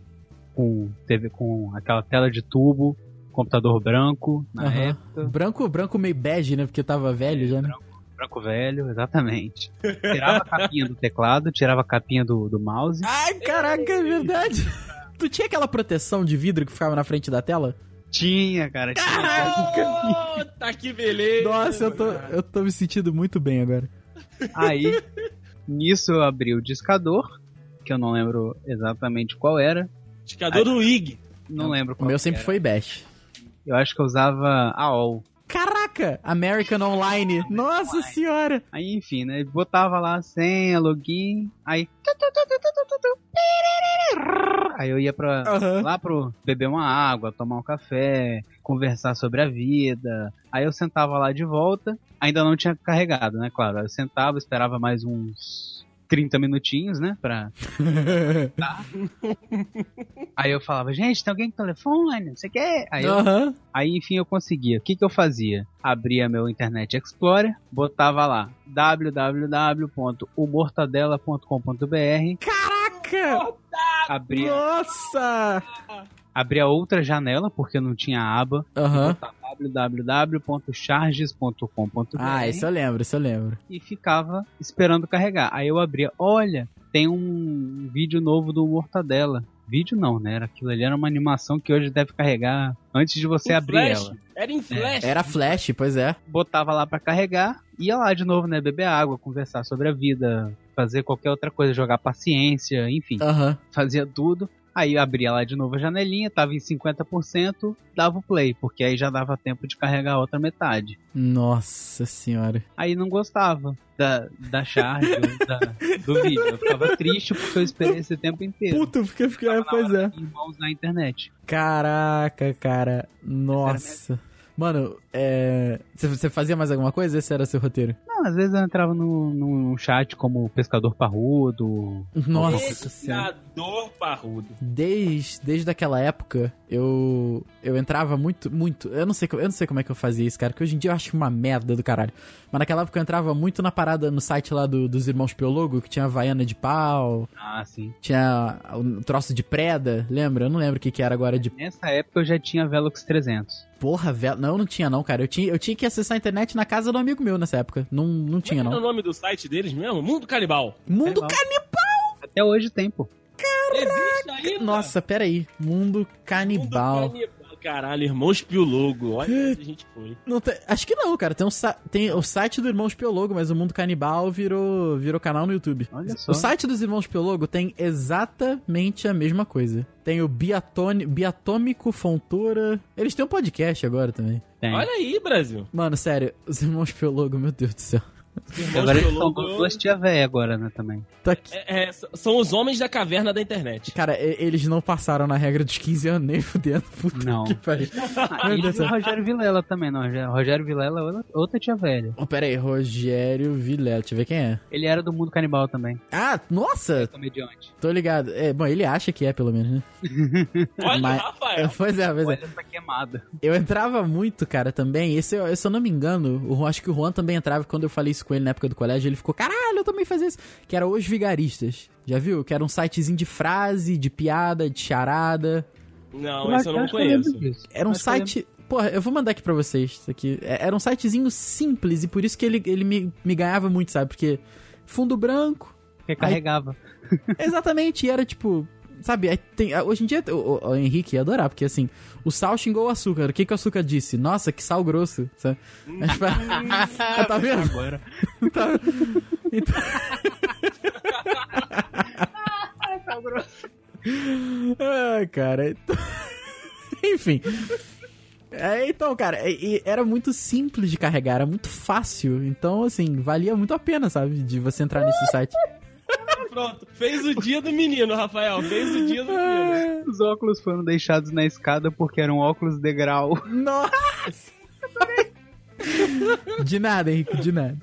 com TV com aquela tela de tubo, computador branco, na Aham. época. Branco, branco meio bege, né? Porque tava velho já, né? Branco velho, exatamente. Tirava a capinha do teclado, tirava a capinha do, do mouse. Ai, caraca, é verdade. Tu tinha aquela proteção de vidro que ficava na frente da tela? Tinha, cara. Tinha. Tá que beleza. Nossa, eu tô, eu tô me sentindo muito bem agora. Aí, nisso eu abri o discador, que eu não lembro exatamente qual era. Indicador do IG. Não lembro O qual meu que sempre era. foi Bash. Eu acho que eu usava AOL. Caraca! American Online. Nossa senhora! Aí, enfim, né? Botava lá a senha, login, aí. Aí eu ia pra, Aham. lá pro beber uma água, tomar um café, conversar sobre a vida. Aí eu sentava lá de volta, ainda não tinha carregado, né? Claro, eu sentava, esperava mais uns 30 minutinhos, né? Pra... Aí eu falava, gente, tem alguém com telefone? Não sei o quê. Aí, eu- aí enfim eu conseguia. O que, que eu fazia? Abria meu Internet Explorer, botava lá www.umortadela.com.br, Caraca! abria, Nossa! abria outra janela, porque não tinha aba, Aham. botava www.charges.com.br Ah, isso eu lembro, isso eu lembro. e ficava esperando carregar. Aí eu abria, olha, tem um vídeo novo do Mortadela. Vídeo não, né? Era aquilo ali, era uma animação que hoje deve carregar antes de você Em abrir flash. ela. Era em flash. Era Flash, pois é. Botava lá pra carregar, ia lá de novo, né? Beber água, conversar sobre a vida, fazer qualquer outra coisa, jogar paciência, enfim, fazia tudo. Aí abria lá de novo a janelinha, tava em 50%, dava o play, porque aí já dava tempo de carregar a outra metade. Nossa senhora. Aí não gostava da, da charge, da, do vídeo. Eu ficava triste porque eu esperei esse tempo inteiro. Puta, porque fica. Tava na Pois é. em mãos na internet. Caraca, cara. Nossa. Mano, é. Você fazia mais alguma coisa? Esse era seu roteiro? Não, às vezes eu entrava no, no chat como pescador parrudo. Nossa senhora. Pescador parrudo. Desde, desde aquela época, eu eu entrava muito, muito. Eu não sei, eu não sei como é que eu fazia isso, cara, que hoje em dia eu acho uma merda do caralho. Mas naquela época eu entrava muito na parada no site lá do- dos irmãos Piologo, que tinha Havaiana de pau, Ah, sim. tinha o troço de preda, lembra? Eu não lembro o que, que era agora de Nessa época eu já tinha Velox 300. Porra, velho. Não, não tinha não, cara. Eu tinha, eu tinha que acessar a internet na casa do amigo meu nessa época. Não, não tinha Qual é o não. nome do site deles mesmo? Mundo Canibal. Mundo Canibal. Canibal! Até hoje tem, pô. Existe ainda? Nossa, pera aí. Mundo Canibal. Mundo Canibal. Caralho, Irmãos Piologo. Olha onde a gente foi. Tem- acho que não, cara. Tem, um, tem o site do Irmãos Piologo, mas o Mundo Canibal virou, virou canal no YouTube. Olha só. O site dos Irmãos Piologo tem exatamente a mesma coisa. Tem o Biatone, Biatômico Fontoura. Eles têm um podcast agora também. Tem. Olha aí, Brasil. Mano, sério, os Irmãos Piologo, meu Deus do céu. Agora eles são Piologo duas tia véia agora, né, também. Tá aqui. é- é, são os homens da caverna da internet. Cara, e- eles não passaram na regra dos 15 anos nem fudendo. Puta Não. que pariu. Ah, e o céu. Rogério Vilela também, não. Rogério- Vilela é outra- tia velha. Oh, pera aí, Rogério Vilela, deixa eu ver quem é. Ele era do mundo canibal também. Ah, nossa! Comediante. Tô ligado. É, bom, ele acha que é, pelo menos, né? Olha Mas- Rafael. Pois é, pois é. Olha essa queimada. Eu entrava muito, cara, também. Esse, eu- se eu não me engano, o, acho que o Juan também entrava. Quando eu falei isso com ele na época do colégio, ele ficou, caralho, eu também fazia isso. Que era Os Vigaristas. Já viu? Que era um sitezinho de frase, de piada, de charada. Não, esse eu não conheço. Era um Acho que eu site. Porra, eu vou mandar aqui pra vocês isso aqui. É- Era um sitezinho simples e por isso que ele, ele me, me ganhava muito, sabe? Porque fundo branco. lembro que carregava. Exatamente, e era tipo. Sabe, aí tem, hoje em dia o, o- o Henrique ia adorar, porque assim, o sal xingou o açúcar. O que, que o açúcar disse? Nossa, que sal grosso. Sabe? Mas, tipo, tá vendo? Agora. Tá- então- Ai, cara. então- Enfim. É, então, cara, e- e era muito simples de carregar, era muito fácil. Então, assim, valia muito a pena, sabe? De você entrar nesse site. Pronto. Fez o dia do menino, Rafael. Fez o dia do menino. Os óculos foram deixados na escada porque eram óculos degrau. Nossa! De nada, Henrique, de nada.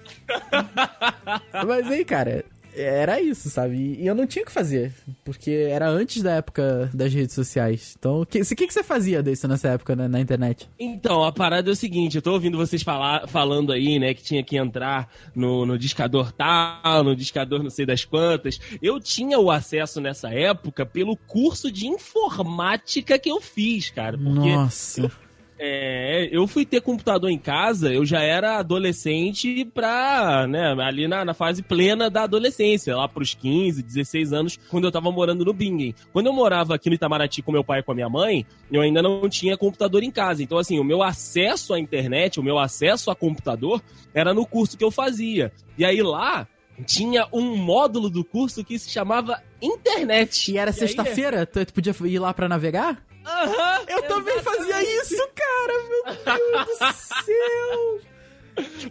Mas aí, cara, era isso, sabe? E eu não tinha o que fazer, porque era antes da época das redes sociais. Então, o que, que, que você fazia desse nessa época né, na internet? Então, a parada é o seguinte, eu tô ouvindo vocês falar, falando aí, né, que tinha que entrar no, no discador tal, no discador não sei das quantas. Eu tinha o acesso nessa época pelo curso de informática que eu fiz, cara. Porque Nossa. É, eu fui ter computador em casa, eu já era adolescente pra, né, ali na, na fase plena da adolescência, lá pros 15, 16 anos, quando eu tava morando no Bingen. Quando eu morava aqui no Itamaraty com meu pai e com a minha mãe, eu ainda não tinha computador em casa. Então, assim, o meu acesso à internet, o meu acesso a computador era no curso que eu fazia. E aí lá tinha um módulo do curso que se chamava internet. E era aí- sexta-feira? Tu, tu podia ir lá pra navegar? Aham, Eu também fazia isso, cara! Meu Deus do céu!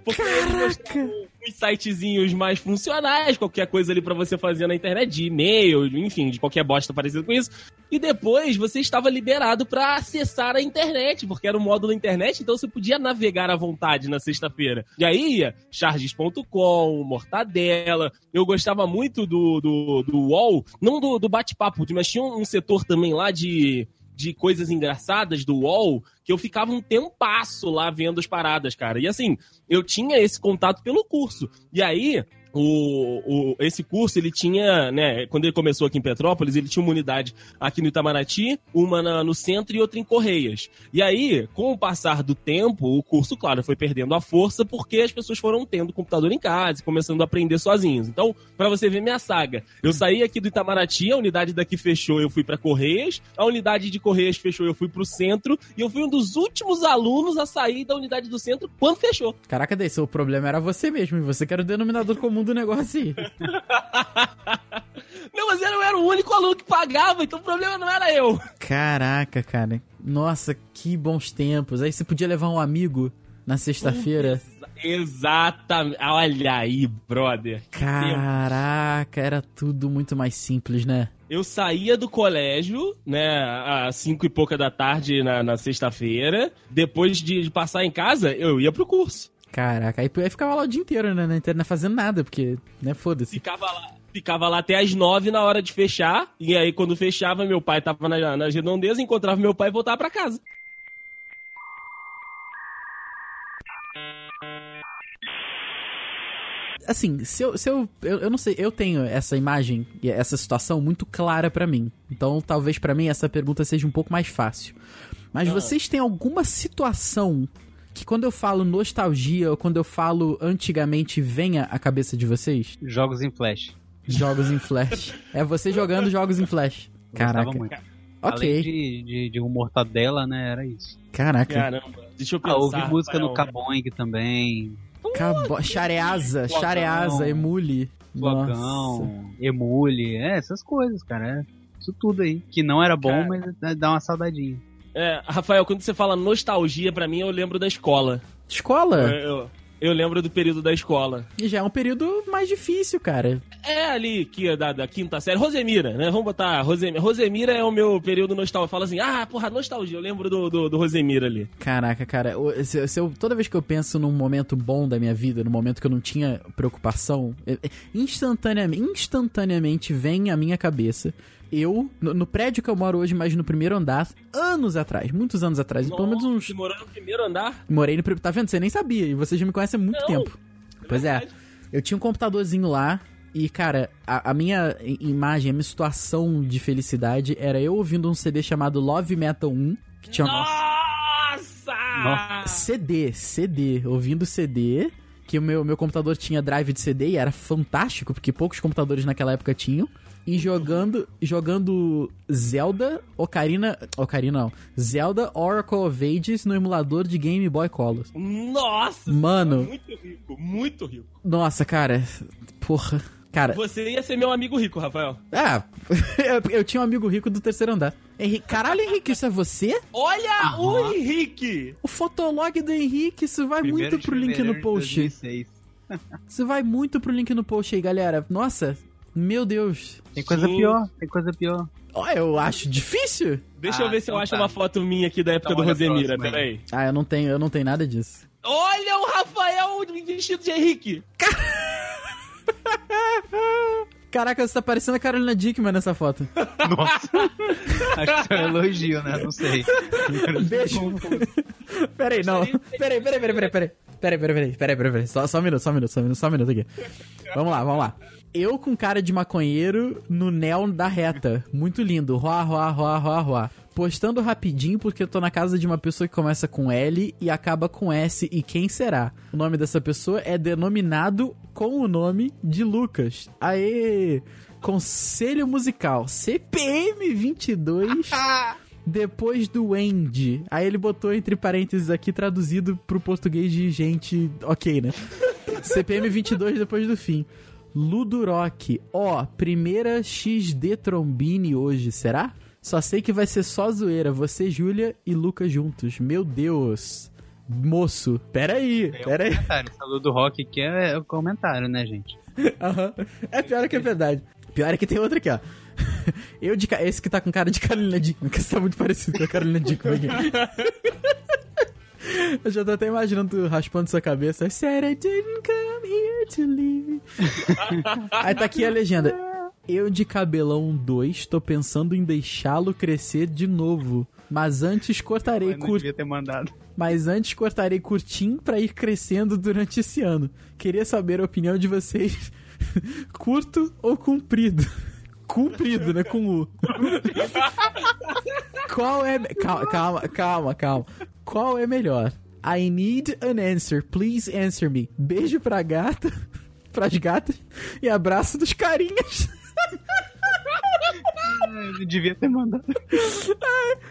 Porque eles mostravam os sitezinhos mais funcionais, qualquer coisa ali pra você fazer na internet, de e-mail, enfim, de qualquer bosta parecida com isso. E depois você estava liberado pra acessar a internet, porque era um módulo internet, então você podia navegar à vontade na sexta-feira. E aí ia charges.com, Mortadela. Eu gostava muito do, do, do UOL, não do, do bate-papo, mas tinha um setor também lá de de coisas engraçadas do UOL, que eu ficava um tempasso lá vendo as paradas, cara. E assim, eu tinha esse contato pelo curso. E aí, o, o, esse curso, ele tinha, né, quando ele começou aqui em Petrópolis, ele tinha uma unidade aqui no Itamaraty, uma na- no centro e outra em Correias. E aí, com o passar do tempo, o curso, claro, foi perdendo a força porque as pessoas foram tendo computador em casa e começando a aprender sozinhos. Então, pra você ver minha saga, eu saí aqui do Itamaraty, a unidade daqui fechou, eu fui pra Correias, a unidade de Correias fechou, eu fui pro centro, e eu fui um dos últimos alunos a sair da unidade do centro quando fechou. Caraca, desse, o problema era você mesmo, e você que era o denominador comum do negócio aí. Não, mas eu era o único aluno que pagava, então o problema não era eu. Caraca, cara. Nossa, que bons tempos. Aí você podia levar um amigo na sexta-feira. Exatamente. Olha aí, brother. Caraca, era tudo muito mais simples, né? Eu saía do colégio, né, às cinco e pouca da tarde na, na sexta-feira. Depois de, de passar em casa, eu ia pro curso. Caraca, aí, aí ficava lá o dia inteiro, né? Na internet fazendo nada, porque, né, foda-se. Ficava lá, ficava lá até as nove na hora de fechar. E aí, quando fechava, meu pai tava na, na redondeza, encontrava meu pai e voltava pra casa. Assim, se eu, se eu, eu. Eu não sei, eu tenho essa imagem e essa situação muito clara pra mim. Então, talvez pra mim essa pergunta seja um pouco mais fácil. Mas Ah. vocês têm alguma situação que quando eu falo nostalgia ou quando eu falo antigamente venha à cabeça de vocês? Jogos em flash. Jogos em flash. É você jogando jogos em flash. Caraca. muito. Ok. Além de, de, de um mortadela, né? Era isso. Caraca. Caramba, deixa eu Ah, pensar. ouvi música no. Caboing também. Cabo... Chareasa, Flocão. Chareasa, Emule. Flocão, Emule, é, essas coisas, cara. É isso tudo aí. Que não era bom, Cara. mas dá uma saudadinha. É, Rafael, quando você fala nostalgia, pra mim, eu lembro da escola. Escola? Eu, eu, eu lembro do período da escola. E já é um período mais difícil, cara. É ali, que da, da quinta série. Rosemira, né? Vamos botar Rosemira. Rosemira é o meu período nostálgico. Fala assim, ah, porra, nostalgia. Eu lembro do, do, do Rosemira ali. Caraca, cara, se, se eu, toda vez que eu penso num momento bom da minha vida, num momento que eu não tinha preocupação, é- é- instantaneamente, instantaneamente vem à minha cabeça. Eu, no, no prédio que eu moro hoje, mas no primeiro andar, anos atrás, muitos anos atrás, pelo menos uns. Você morou no primeiro andar? Morei no primeiro. Tá vendo? Você nem sabia, e você já me conhece há muito Não. tempo. Pois é. Eu tinha um computadorzinho lá e, cara, a, a minha imagem, a minha situação de felicidade era eu ouvindo um CD chamado Love Metal 1, que tinha Nossa! CD, CD, ouvindo CD, que o meu, meu computador tinha drive de CD e era fantástico, porque poucos computadores naquela época tinham. E jogando, jogando Zelda, Ocarina, Ocarina não, Zelda Oracle of Ages no emulador de Game Boy Color. Nossa! Mano. Muito rico, muito rico. Nossa, cara, porra, cara, Você ia ser meu amigo rico, Rafael. Ah, eu, eu tinha um amigo rico do terceiro andar. Henrique, caralho, Henrique, isso é você? Olha o Henrique! O fotolog do Henrique, isso vai Primeiro muito pro link no post. 2006. Isso vai muito pro link no post aí, galera. Nossa, meu Deus. Tem coisa Sim. pior, tem coisa pior. Ó, eu acho difícil. Deixa Ah, eu ver se eu então acho tá. uma foto minha aqui da época Então do Rosemira. Peraí. Ah, eu não tenho, eu não tenho nada disso. Olha o Rafael vestido de Henrique! Caraca, você tá parecendo a Carolina Dickman nessa foto. Nossa. Acho que é um elogio, né? Não sei. Beijo. peraí, não. Peraí, peraí, peraí, peraí, peraí. Peraí, peraí, peraí, peraí, peraí, peraí. Só, só um minuto, só um minuto, só um minuto, só um minuto aqui. Vamos lá, vamos lá. Eu com cara de maconheiro no neon da reta. Muito lindo. Roa, roa, roa, roa, roa. Postando rapidinho porque eu tô na casa de uma pessoa que começa com L e acaba com S. E quem será? O nome dessa pessoa é denominado com o nome de Lucas. Aê! Conselho musical CPM 22 depois do end. Aí ele botou entre parênteses aqui traduzido pro português de gente, ok, né? CPM 22 depois do fim. Ludurok, ó, primeira XD Trombini hoje, será? Só sei que vai ser só zoeira, você, Júlia e Lucas juntos. Meu Deus. Moço, peraí, É peraí. comentário. Falou do rock aqui é, é o comentário, né, gente? Aham. É pior que é verdade. Pior é que tem outra aqui, ó. Eu de ca- Esse que tá com cara de Carolina Dickman, que tá muito parecido com a Carolina Dickman aqui. Eu já tô até imaginando tu raspando sua cabeça. I said I didn't come here to leave. Aí tá aqui a legenda. Eu de cabelão 2 tô pensando em deixá-lo crescer de novo. Mas antes cortarei curto. devia ter mandado. Mas antes cortarei curtinho pra ir crescendo durante esse ano. Queria saber a opinião de vocês. Curto ou comprido? Comprido, né? Com U. Qual é. Calma, calma, calma, calma. Qual é melhor? I need an answer. Please answer me. Beijo pra gata. Pras gatas. E abraço dos carinhas. Eu não devia ter mandado.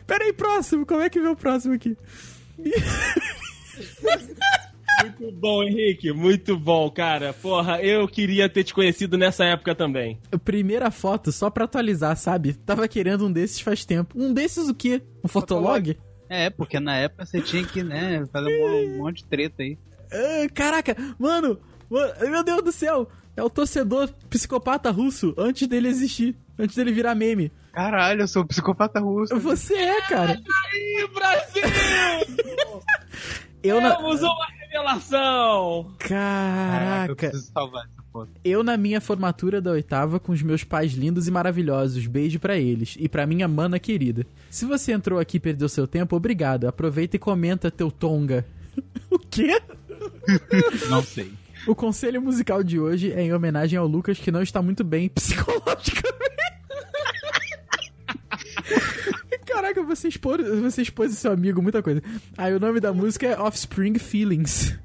Pera aí, próximo. Como é que vê o próximo aqui? Muito bom, Henrique. Muito bom, cara. Porra, eu queria ter te conhecido nessa época também. Primeira foto, só pra atualizar, sabe? Tava querendo um desses faz tempo. Um desses o quê? Um fotolog? É, porque na época você tinha que, né, fazer um, um monte de treta aí. Ah, caraca, mano, mano, meu Deus do céu. É o torcedor psicopata russo antes dele existir. Antes dele virar meme. Caralho, eu sou o psicopata russo. Você é, cara. Ih, Brasil! Eu na... Temos uma revelação! eu Caraca. preciso salvar Eu na minha formatura da oitava com os meus pais lindos e maravilhosos. Beijo pra eles. E pra minha mana querida. Se você entrou aqui e perdeu seu tempo, obrigado. Aproveita e comenta teu tonga. o quê? Não sei. O conselho musical de hoje é em homenagem ao Lucas, que não está muito bem psicologicamente. Caraca, você expôs, você expôs seu amigo, muita coisa. Aí o nome da música é Offspring Feelings.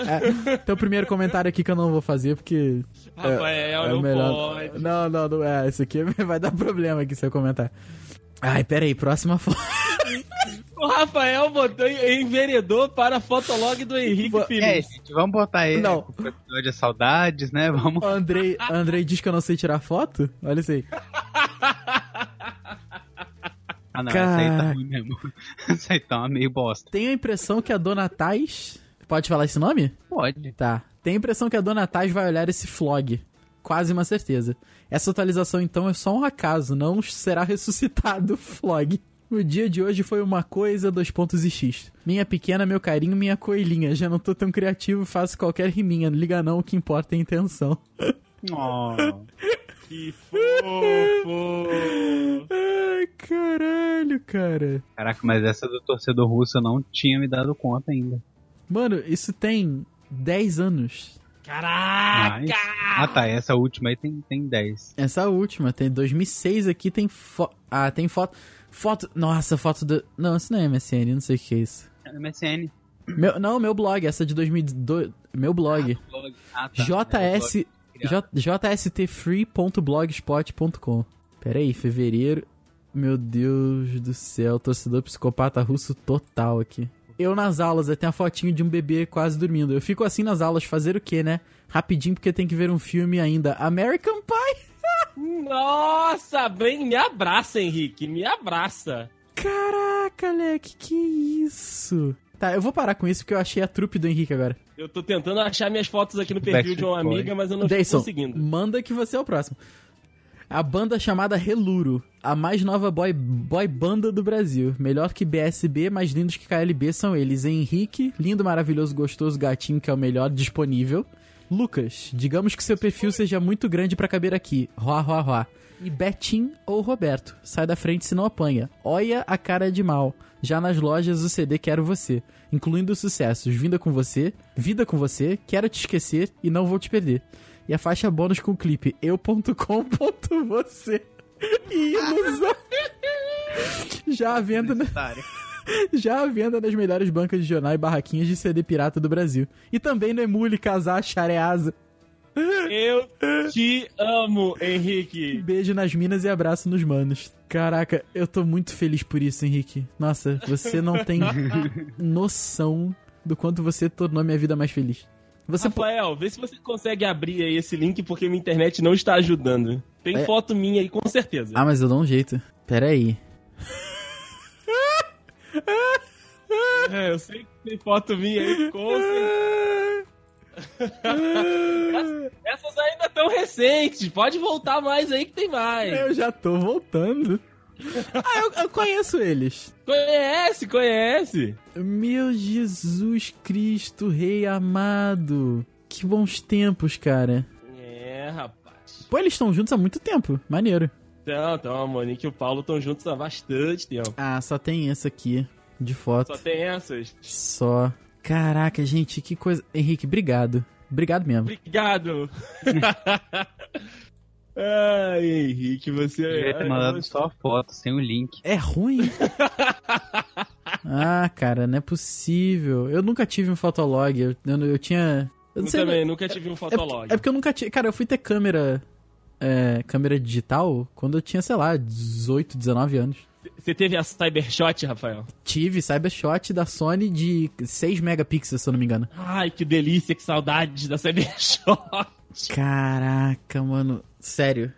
É, tem o primeiro comentário aqui que eu não vou fazer, porque. Rafael, é não melhor- pode. Não, não, não é. Isso aqui vai dar problema aqui se eu comentar. Ai, peraí, próxima foto. O Rafael botou enveredou para a fotolog do Henrique Vou- É, gente, vamos botar ele Não. episódio de saudades, né? Vamos. O Andrei, Andrei diz que eu não sei tirar foto? Olha isso aí. Ah, não, essa aí tá ruim mesmo. Essa aí tá uma meio bosta. Tenho a impressão que a Dona Tais. Pode falar esse nome? Pode. Tá. Tenho a impressão que a Dona Tais vai olhar esse flog. Quase uma certeza. Essa atualização então é só um acaso, não será ressuscitado o flog. O dia de hoje foi uma coisa, dois pontos e X. Minha pequena, meu carinho, minha coelhinha. Já não tô tão criativo, faço qualquer riminha. Liga não, o que importa é a intenção. Oh. Que fofo! Ai, caralho, cara. Caraca, mas essa do torcedor russo eu não tinha me dado conta ainda. Mano, isso tem 10 anos. Caraca! Mas- Ah tá, essa última aí tem, tem 10. Essa última, tem 2006 aqui, tem foto. Ah, tem foto. Foto. Nossa, foto do. Não, isso não é MSN, não sei o que é isso. MSN. Meu, não, meu blog, essa é de 2002. Meu blog. Ah, tá. JS, J- jstfree.blogspot.com. Pera aí, fevereiro. Meu Deus do céu, torcedor psicopata russo total aqui. Eu nas aulas, aí tem a fotinho de um bebê quase dormindo. Eu fico assim nas aulas, fazer o quê, né? Rapidinho, porque tem que ver um filme ainda. American Pie! Nossa, bem, me abraça, Henrique, me abraça. Caraca, Leque, que isso? Tá, eu vou parar com isso porque eu achei a trupe do Henrique agora. Eu tô tentando achar minhas fotos aqui no perfil de uma Boys. amiga, mas eu não estou conseguindo. manda que você é o próximo. A banda chamada Reluro, a mais nova boy, boy banda do Brasil. Melhor que BSB, mais lindos que KLB são eles. Henrique, lindo, maravilhoso, gostoso, gatinho, que é o melhor disponível. Lucas, digamos que seu perfil seja muito grande pra caber aqui. Roa, roa, roa. E Betim ou Roberto, sai da frente se não apanha. Olha a cara de mal. Já nas lojas o CD Quero Você, incluindo os sucessos Vinda com Você, Vida com Você, Quero Te Esquecer e Não Vou Te Perder. E a faixa bônus com o clipe eu.com.você. E ilusão. Já à venda, na- já à venda nas melhores bancas de jornal e barraquinhas de CD pirata do Brasil. E também no Emule, Casar, Chareasa. Eu te amo, Henrique. Beijo nas minas e abraço nos manos. Caraca, eu tô muito feliz por isso, Henrique. Nossa, você não tem noção do quanto você tornou minha vida mais feliz. Você Rafael, vê se você consegue abrir aí esse link, porque minha internet não está ajudando. Tem É. foto minha aí, com certeza. Ah, mas eu dou um jeito. Pera aí. É, eu sei que tem foto minha aí, com certeza. Essas- Essas ainda estão recentes. Pode voltar mais aí que tem mais. Eu já tô voltando. Ah, eu, eu conheço eles. Conhece, conhece. Meu Jesus Cristo, Rei amado. Que bons tempos, cara. É, rapaz. Pô, eles estão juntos há muito tempo. Maneiro. Então, então, a Monique e o Paulo estão juntos há bastante tempo. Ah, só tem essa aqui de foto. Só tem essas. Só. Caraca, gente, que coisa. Henrique, obrigado. Obrigado mesmo. Obrigado. Ai, Henrique, você devia ter mandado só a foto, sem o link. É ruim? ah, cara, não é possível. Eu nunca tive um fotolog. Eu, eu, eu tinha. Eu Eu também nunca tive um É, fotolog. porque- é porque eu nunca tive. Cara, eu fui ter câmera. é, câmera digital quando eu tinha, sei lá, 18, 19 anos. Você teve a Cybershot, Rafael? Tive Cybershot da Sony de 6 megapixels, se eu não me engano. Ai, que delícia, que saudade da Cybershot. Caraca, mano. Sério.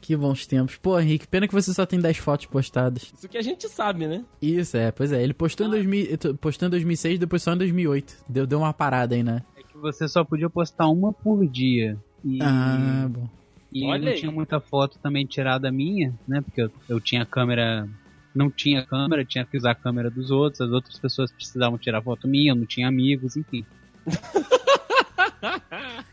Que bons tempos. Pô, Henrique, pena que você só tem 10 fotos postadas. Isso que a gente sabe, né? Isso, é, pois é. Ele postou em, 2000, postou em 2006, depois só em 2008. Deu, deu uma parada aí, né? É que você só podia postar uma por dia. E, Ah, bom. E Olha não aí. tinha muita foto também tirada minha, né? Porque eu, eu tinha câmera. Não tinha câmera, tinha que usar a câmera dos outros, as outras pessoas precisavam tirar foto minha, eu não tinha amigos, enfim.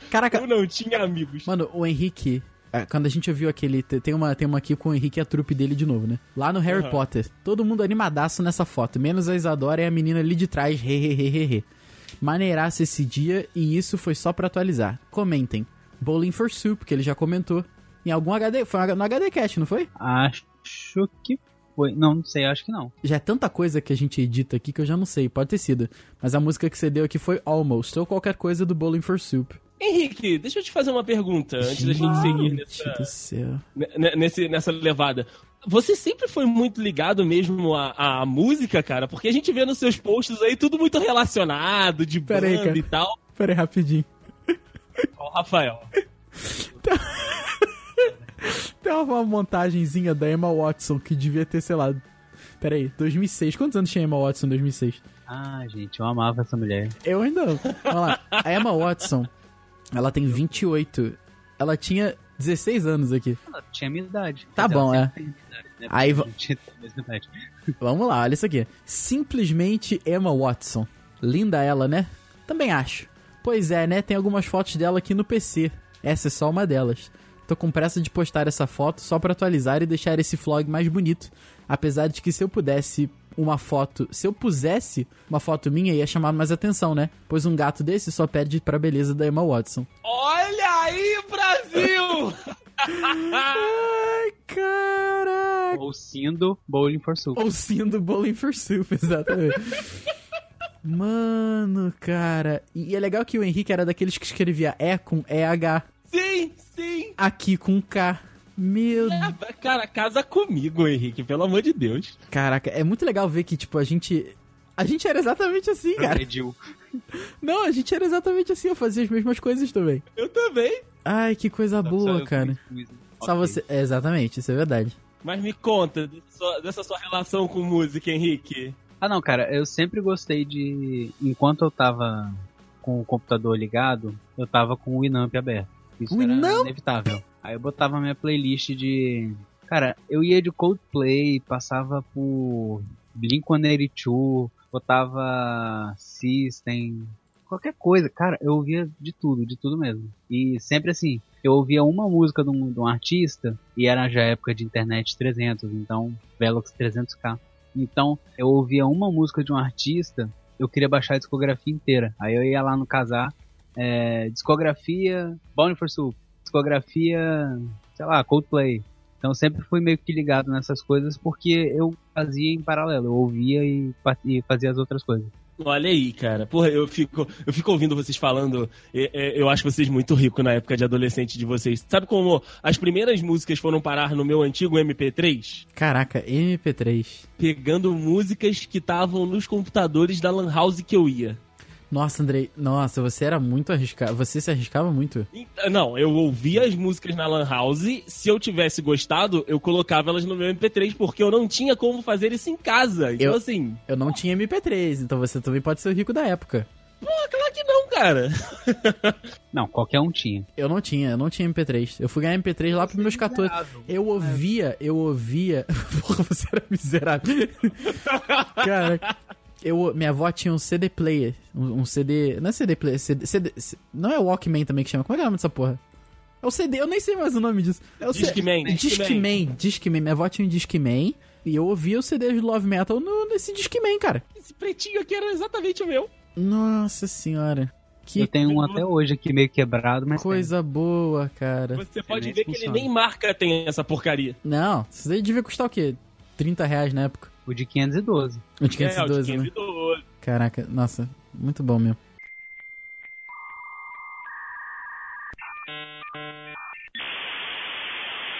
Caraca, Eu não tinha amigos. Mano, o Henrique, quando a gente ouviu aquele. te- Tem uma, tem uma aqui com o Henrique e a trupe dele de novo, né? Lá no Harry Aham. Potter. Todo mundo animadaço nessa foto, menos a Isadora e a menina ali de trás, he, he, he, he, he. Maneiraça esse dia e isso foi só pra atualizar. Comentem. Bowling for Soup, que ele já comentou. Em algum HD. Foi no HD Cast, não foi? Acho que foi. Não, não sei, acho que não. Já é tanta coisa que a gente edita aqui que eu já não sei, pode ter sido. Mas a música que você deu aqui foi Almost, ou qualquer coisa do Bowling for Soup. Henrique, deixa eu te fazer uma pergunta antes da gente seguir Gente nessa, do céu. ne- nesse, nessa levada. Você sempre foi muito ligado mesmo à, à música, cara? Porque a gente vê nos seus posts aí tudo muito relacionado, de Pera aí, banda cara. e tal. Pera aí, rapidinho. Ó, o Rafael. Tem uma montagenzinha da Emma Watson que devia ter, sei lá. Pera aí, 2006. Quantos anos tinha Emma Watson em 2006? Ah, gente, eu amava essa mulher. Eu ainda. Vamos lá. A Emma Watson, ela tem 28. Ela tinha 16 anos aqui. Ela tinha minha idade. Tá bom, é. idade, né? Aí. Vamos lá, olha isso aqui. Simplesmente Emma Watson. Linda ela, né? Também acho. Pois é, né? Tem algumas fotos dela aqui no PC. Essa é só uma delas. Tô com pressa de postar essa foto só pra atualizar e deixar esse vlog mais bonito. Apesar de que se eu pudesse uma foto, se eu pusesse uma foto minha ia chamar mais atenção, né? Pois um gato desse só perde pra beleza da Emma Watson. Olha aí, Brasil! Ai, caraca. Ou Sindo Bowling for Soup. Ou sim do Bowling for Soup, exatamente. Mano, cara. E é legal que o Henrique era daqueles que escrevia E com EH, sim, sim! aqui com K. Meu É, cara, casa comigo, Henrique, pelo amor de Deus. Caraca, é muito legal ver que, tipo, a gente. A gente era exatamente assim, cara. Progrediu. Não, a gente era exatamente assim, eu fazia as mesmas coisas também. Eu também. Ai, que coisa Só boa, eu cara. Só ok. você. É, exatamente, isso é verdade. Mas me conta dessa sua, relação com música, Henrique. Ah, não, cara, eu sempre gostei de. Enquanto eu tava com o computador ligado, eu tava com o Winamp aberto. Isso O era Winamp? inevitável. Aí eu botava minha playlist de. Cara, eu ia de Coldplay, passava por Blink-182, botava System, qualquer coisa. Cara, eu ouvia de tudo, de tudo mesmo. E sempre assim, eu ouvia uma música de um, de um artista, e era já época de internet 300, então, Velox 300k. Então, eu ouvia uma música de um artista, eu queria baixar a discografia inteira. Aí eu ia lá no casar, é, discografia Bound for Soup, discografia, sei lá, Coldplay. Então sempre fui meio que ligado nessas coisas porque eu fazia em paralelo, eu ouvia e, fa- e fazia as outras coisas. Olha aí, cara. Porra, eu fico, eu fico ouvindo vocês falando. é, Eu acho vocês muito ricos na época de adolescente de vocês. Sabe como as primeiras músicas foram parar no meu antigo MP3? Caraca, MP3. Pegando músicas que estavam nos computadores da Lan House que eu ia. Nossa, Andrei. Nossa, você era muito arriscado. Você se arriscava muito. Então, Não, eu ouvia as músicas na Lan House. Se eu tivesse gostado, eu colocava elas no meu MP3, porque eu não tinha como fazer isso em casa. Então, Eu- assim, Eu não tinha MP3, então você também pode ser o rico da época. pô, claro que não, cara. Não, qualquer um tinha. Eu não tinha, eu não tinha MP3. Eu fui ganhar MP3 lá pros meus 14. Eu ouvia, eu ouvia. Porra, você era miserável. Cara, eu, minha avó tinha um CD player. Um, um CD. Não é CD player, CD, CD, não é Walkman também que chama. Como é que é o nome dessa porra? É o CD, eu nem sei mais o nome disso. É o C- Discman, Discman. Discman, Discman. Minha avó tinha um Discman. E eu ouvia o CD do Love Metal no, nesse Discman, cara. Esse pretinho aqui era exatamente o meu. Nossa senhora. Que eu tenho um até hoje aqui meio quebrado, mas coisa boa, cara. Você pode ver que funciona. ele nem marca tem essa porcaria. Não, isso daí devia custar o quê? 30 reais na época. O de 512. O de é, o 512, de né? 512. Caraca, nossa, muito bom mesmo.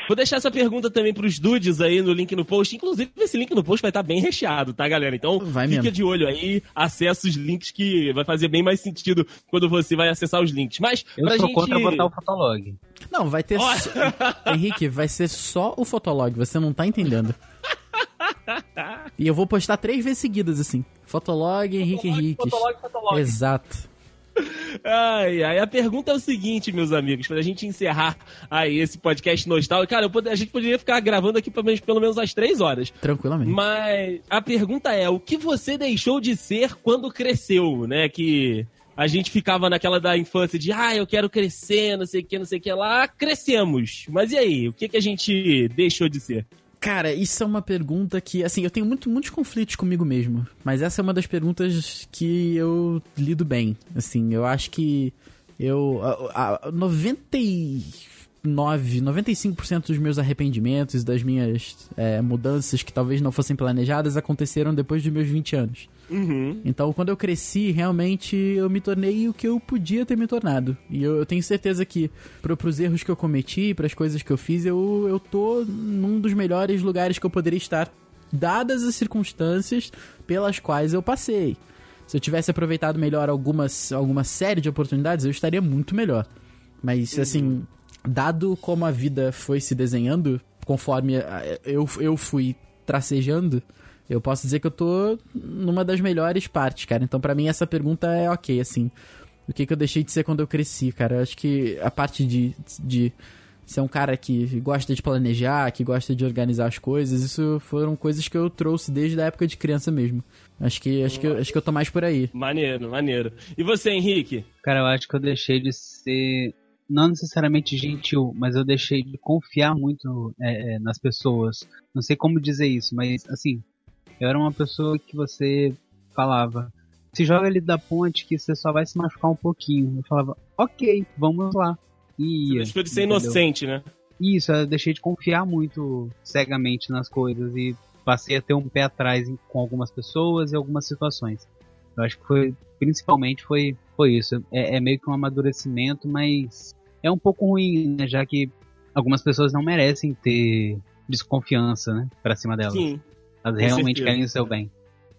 Vou deixar essa pergunta também pros dudes aí no link no post. Inclusive, esse link no post vai estar bem recheado, tá, galera? Então, Vai fica mesmo. de olho aí, acessa os links que vai fazer bem mais sentido quando você vai acessar os links. Mas, Eu pra sou gente... contra botar o Fotolog. Não, vai ter. Só- Henrique, vai ser só o Fotolog, você não tá entendendo. E eu vou postar três vezes seguidas assim: Fotolog, Henrique Fotolog, Henriques. Fotolog, Fotolog. Exato. Ai, ai, a pergunta é o seguinte, meus amigos, pra gente encerrar aí esse podcast nostálgico. Cara, pod... a gente poderia ficar gravando aqui pelo menos, pelo menos às três horas. Tranquilamente. Mas a pergunta é: o que você deixou de ser quando cresceu, né? Que a gente ficava naquela da infância de, ah, eu quero crescer, não sei o que, não sei o que lá. Crescemos. Mas e aí? O que, que a gente deixou de ser? Cara, isso é uma pergunta que, assim, eu tenho muito, muitos conflitos comigo mesmo. Mas essa é uma das perguntas que eu lido bem. Assim, eu acho que eu. A, a 99, 95% dos meus arrependimentos, das minhas é, mudanças que talvez não fossem planejadas, aconteceram depois dos meus 20 anos. Uhum. Então, quando eu cresci, realmente eu me tornei o que eu podia ter me tornado. E eu, eu tenho certeza que, pro, pros erros que eu cometi, pras coisas que eu fiz, eu, eu tô num dos melhores lugares que eu poderia estar, dadas as circunstâncias pelas quais eu passei. Se eu tivesse aproveitado melhor algumas, alguma série de oportunidades, eu estaria muito melhor. Mas, Uhum. assim, dado como a vida foi se desenhando, conforme a- eu, eu fui tracejando, eu posso dizer que eu tô numa das melhores partes, cara. Então, pra mim, essa pergunta é ok, assim. O que, que eu deixei de ser quando eu cresci, cara? Eu acho que a parte de, de ser um cara que gosta de planejar, que gosta de organizar as coisas, isso foram coisas que eu trouxe desde a época de criança mesmo. Acho que, acho que, eu- acho que eu tô mais por aí. Maneiro, maneiro. E você, Henrique? Cara, eu acho que eu deixei de ser, não necessariamente gentil, mas eu deixei de confiar muito é, é, nas pessoas. Não sei como dizer isso, mas assim, eu era uma pessoa que você falava, se joga ali da ponte que você só vai se machucar um pouquinho. Eu falava, ok, vamos lá. E Você ia, deixou de ser entendeu? inocente, né? Isso, eu deixei de confiar muito cegamente nas coisas e passei a ter um pé atrás em- com algumas pessoas e algumas situações. Eu acho que foi, principalmente foi, foi isso. É, é meio que um amadurecimento, mas é um pouco ruim, né? Já que algumas pessoas não merecem ter desconfiança, né? Pra cima delas. Sim. Elas realmente certeza. querem o seu bem.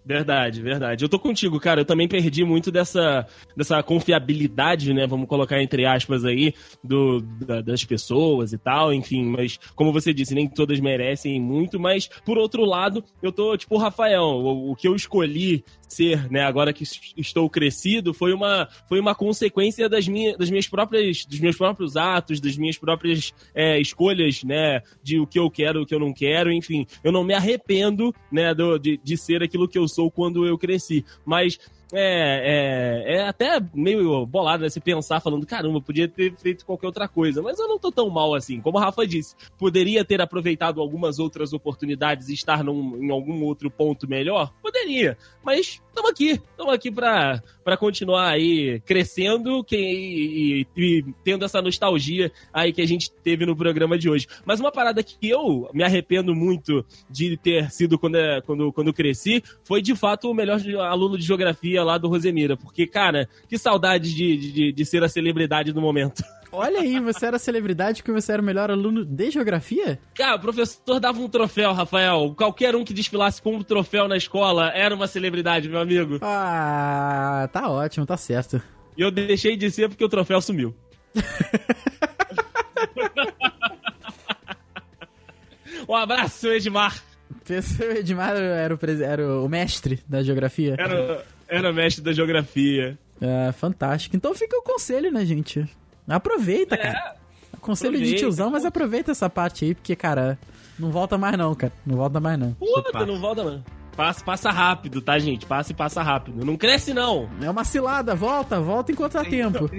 Verdade, verdade. Eu tô contigo, cara. Eu também perdi muito dessa, dessa confiabilidade, né? Vamos colocar entre aspas aí, do, da- das pessoas e tal, enfim. Mas, como você disse, nem todas merecem muito. Mas, por outro lado, eu tô tipo o Rafael. O, o que eu escolhi ser, né, agora que es- estou crescido, foi uma, foi uma consequência das minhas, das minhas próprias, dos meus próprios atos, das minhas próprias é, escolhas, né, de o que eu quero, o que eu não quero, enfim. Eu não me arrependo, né, do- de, de ser aquilo que eu sou quando eu cresci. Mas é, é, é até meio bolado, né, se pensar falando, caramba, podia ter feito qualquer outra coisa, mas eu não tô tão mal assim. Como o Rafa disse, poderia ter aproveitado algumas outras oportunidades e estar num, em algum outro ponto melhor? Poderia, mas estamos aqui, estamos aqui pra, pra continuar aí crescendo que, e, e- e tendo essa nostalgia aí que a gente teve no programa de hoje. Mas uma parada que eu me arrependo muito de ter sido quando, é- quando, quando cresci foi de fato o melhor aluno de geografia lá do Rosemira. Porque, cara, que saudade de, de, de ser a celebridade do momento. Olha aí, você era celebridade porque você era o melhor aluno de geografia? Cara, o professor dava um troféu, Rafael. Qualquer um que desfilasse com um troféu na escola era uma celebridade, meu amigo. Ah, tá ótimo, tá certo. E eu deixei de ser porque o troféu sumiu. um abraço, Edmar. O Edmar era o, era o mestre da geografia. Era, era mestre da geografia. É, fantástico. Então fica o conselho, né, gente? Aproveita, cara. Conselho de tiozão, mas aproveita essa parte aí, porque, cara, não volta mais não, cara. Não volta mais não. Puta, não volta, não. Passa, passa rápido, tá, gente? Passa e passa rápido. Não cresce, não. É uma cilada, volta, volta enquanto dá tempo.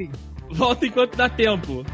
Volta enquanto dá tempo.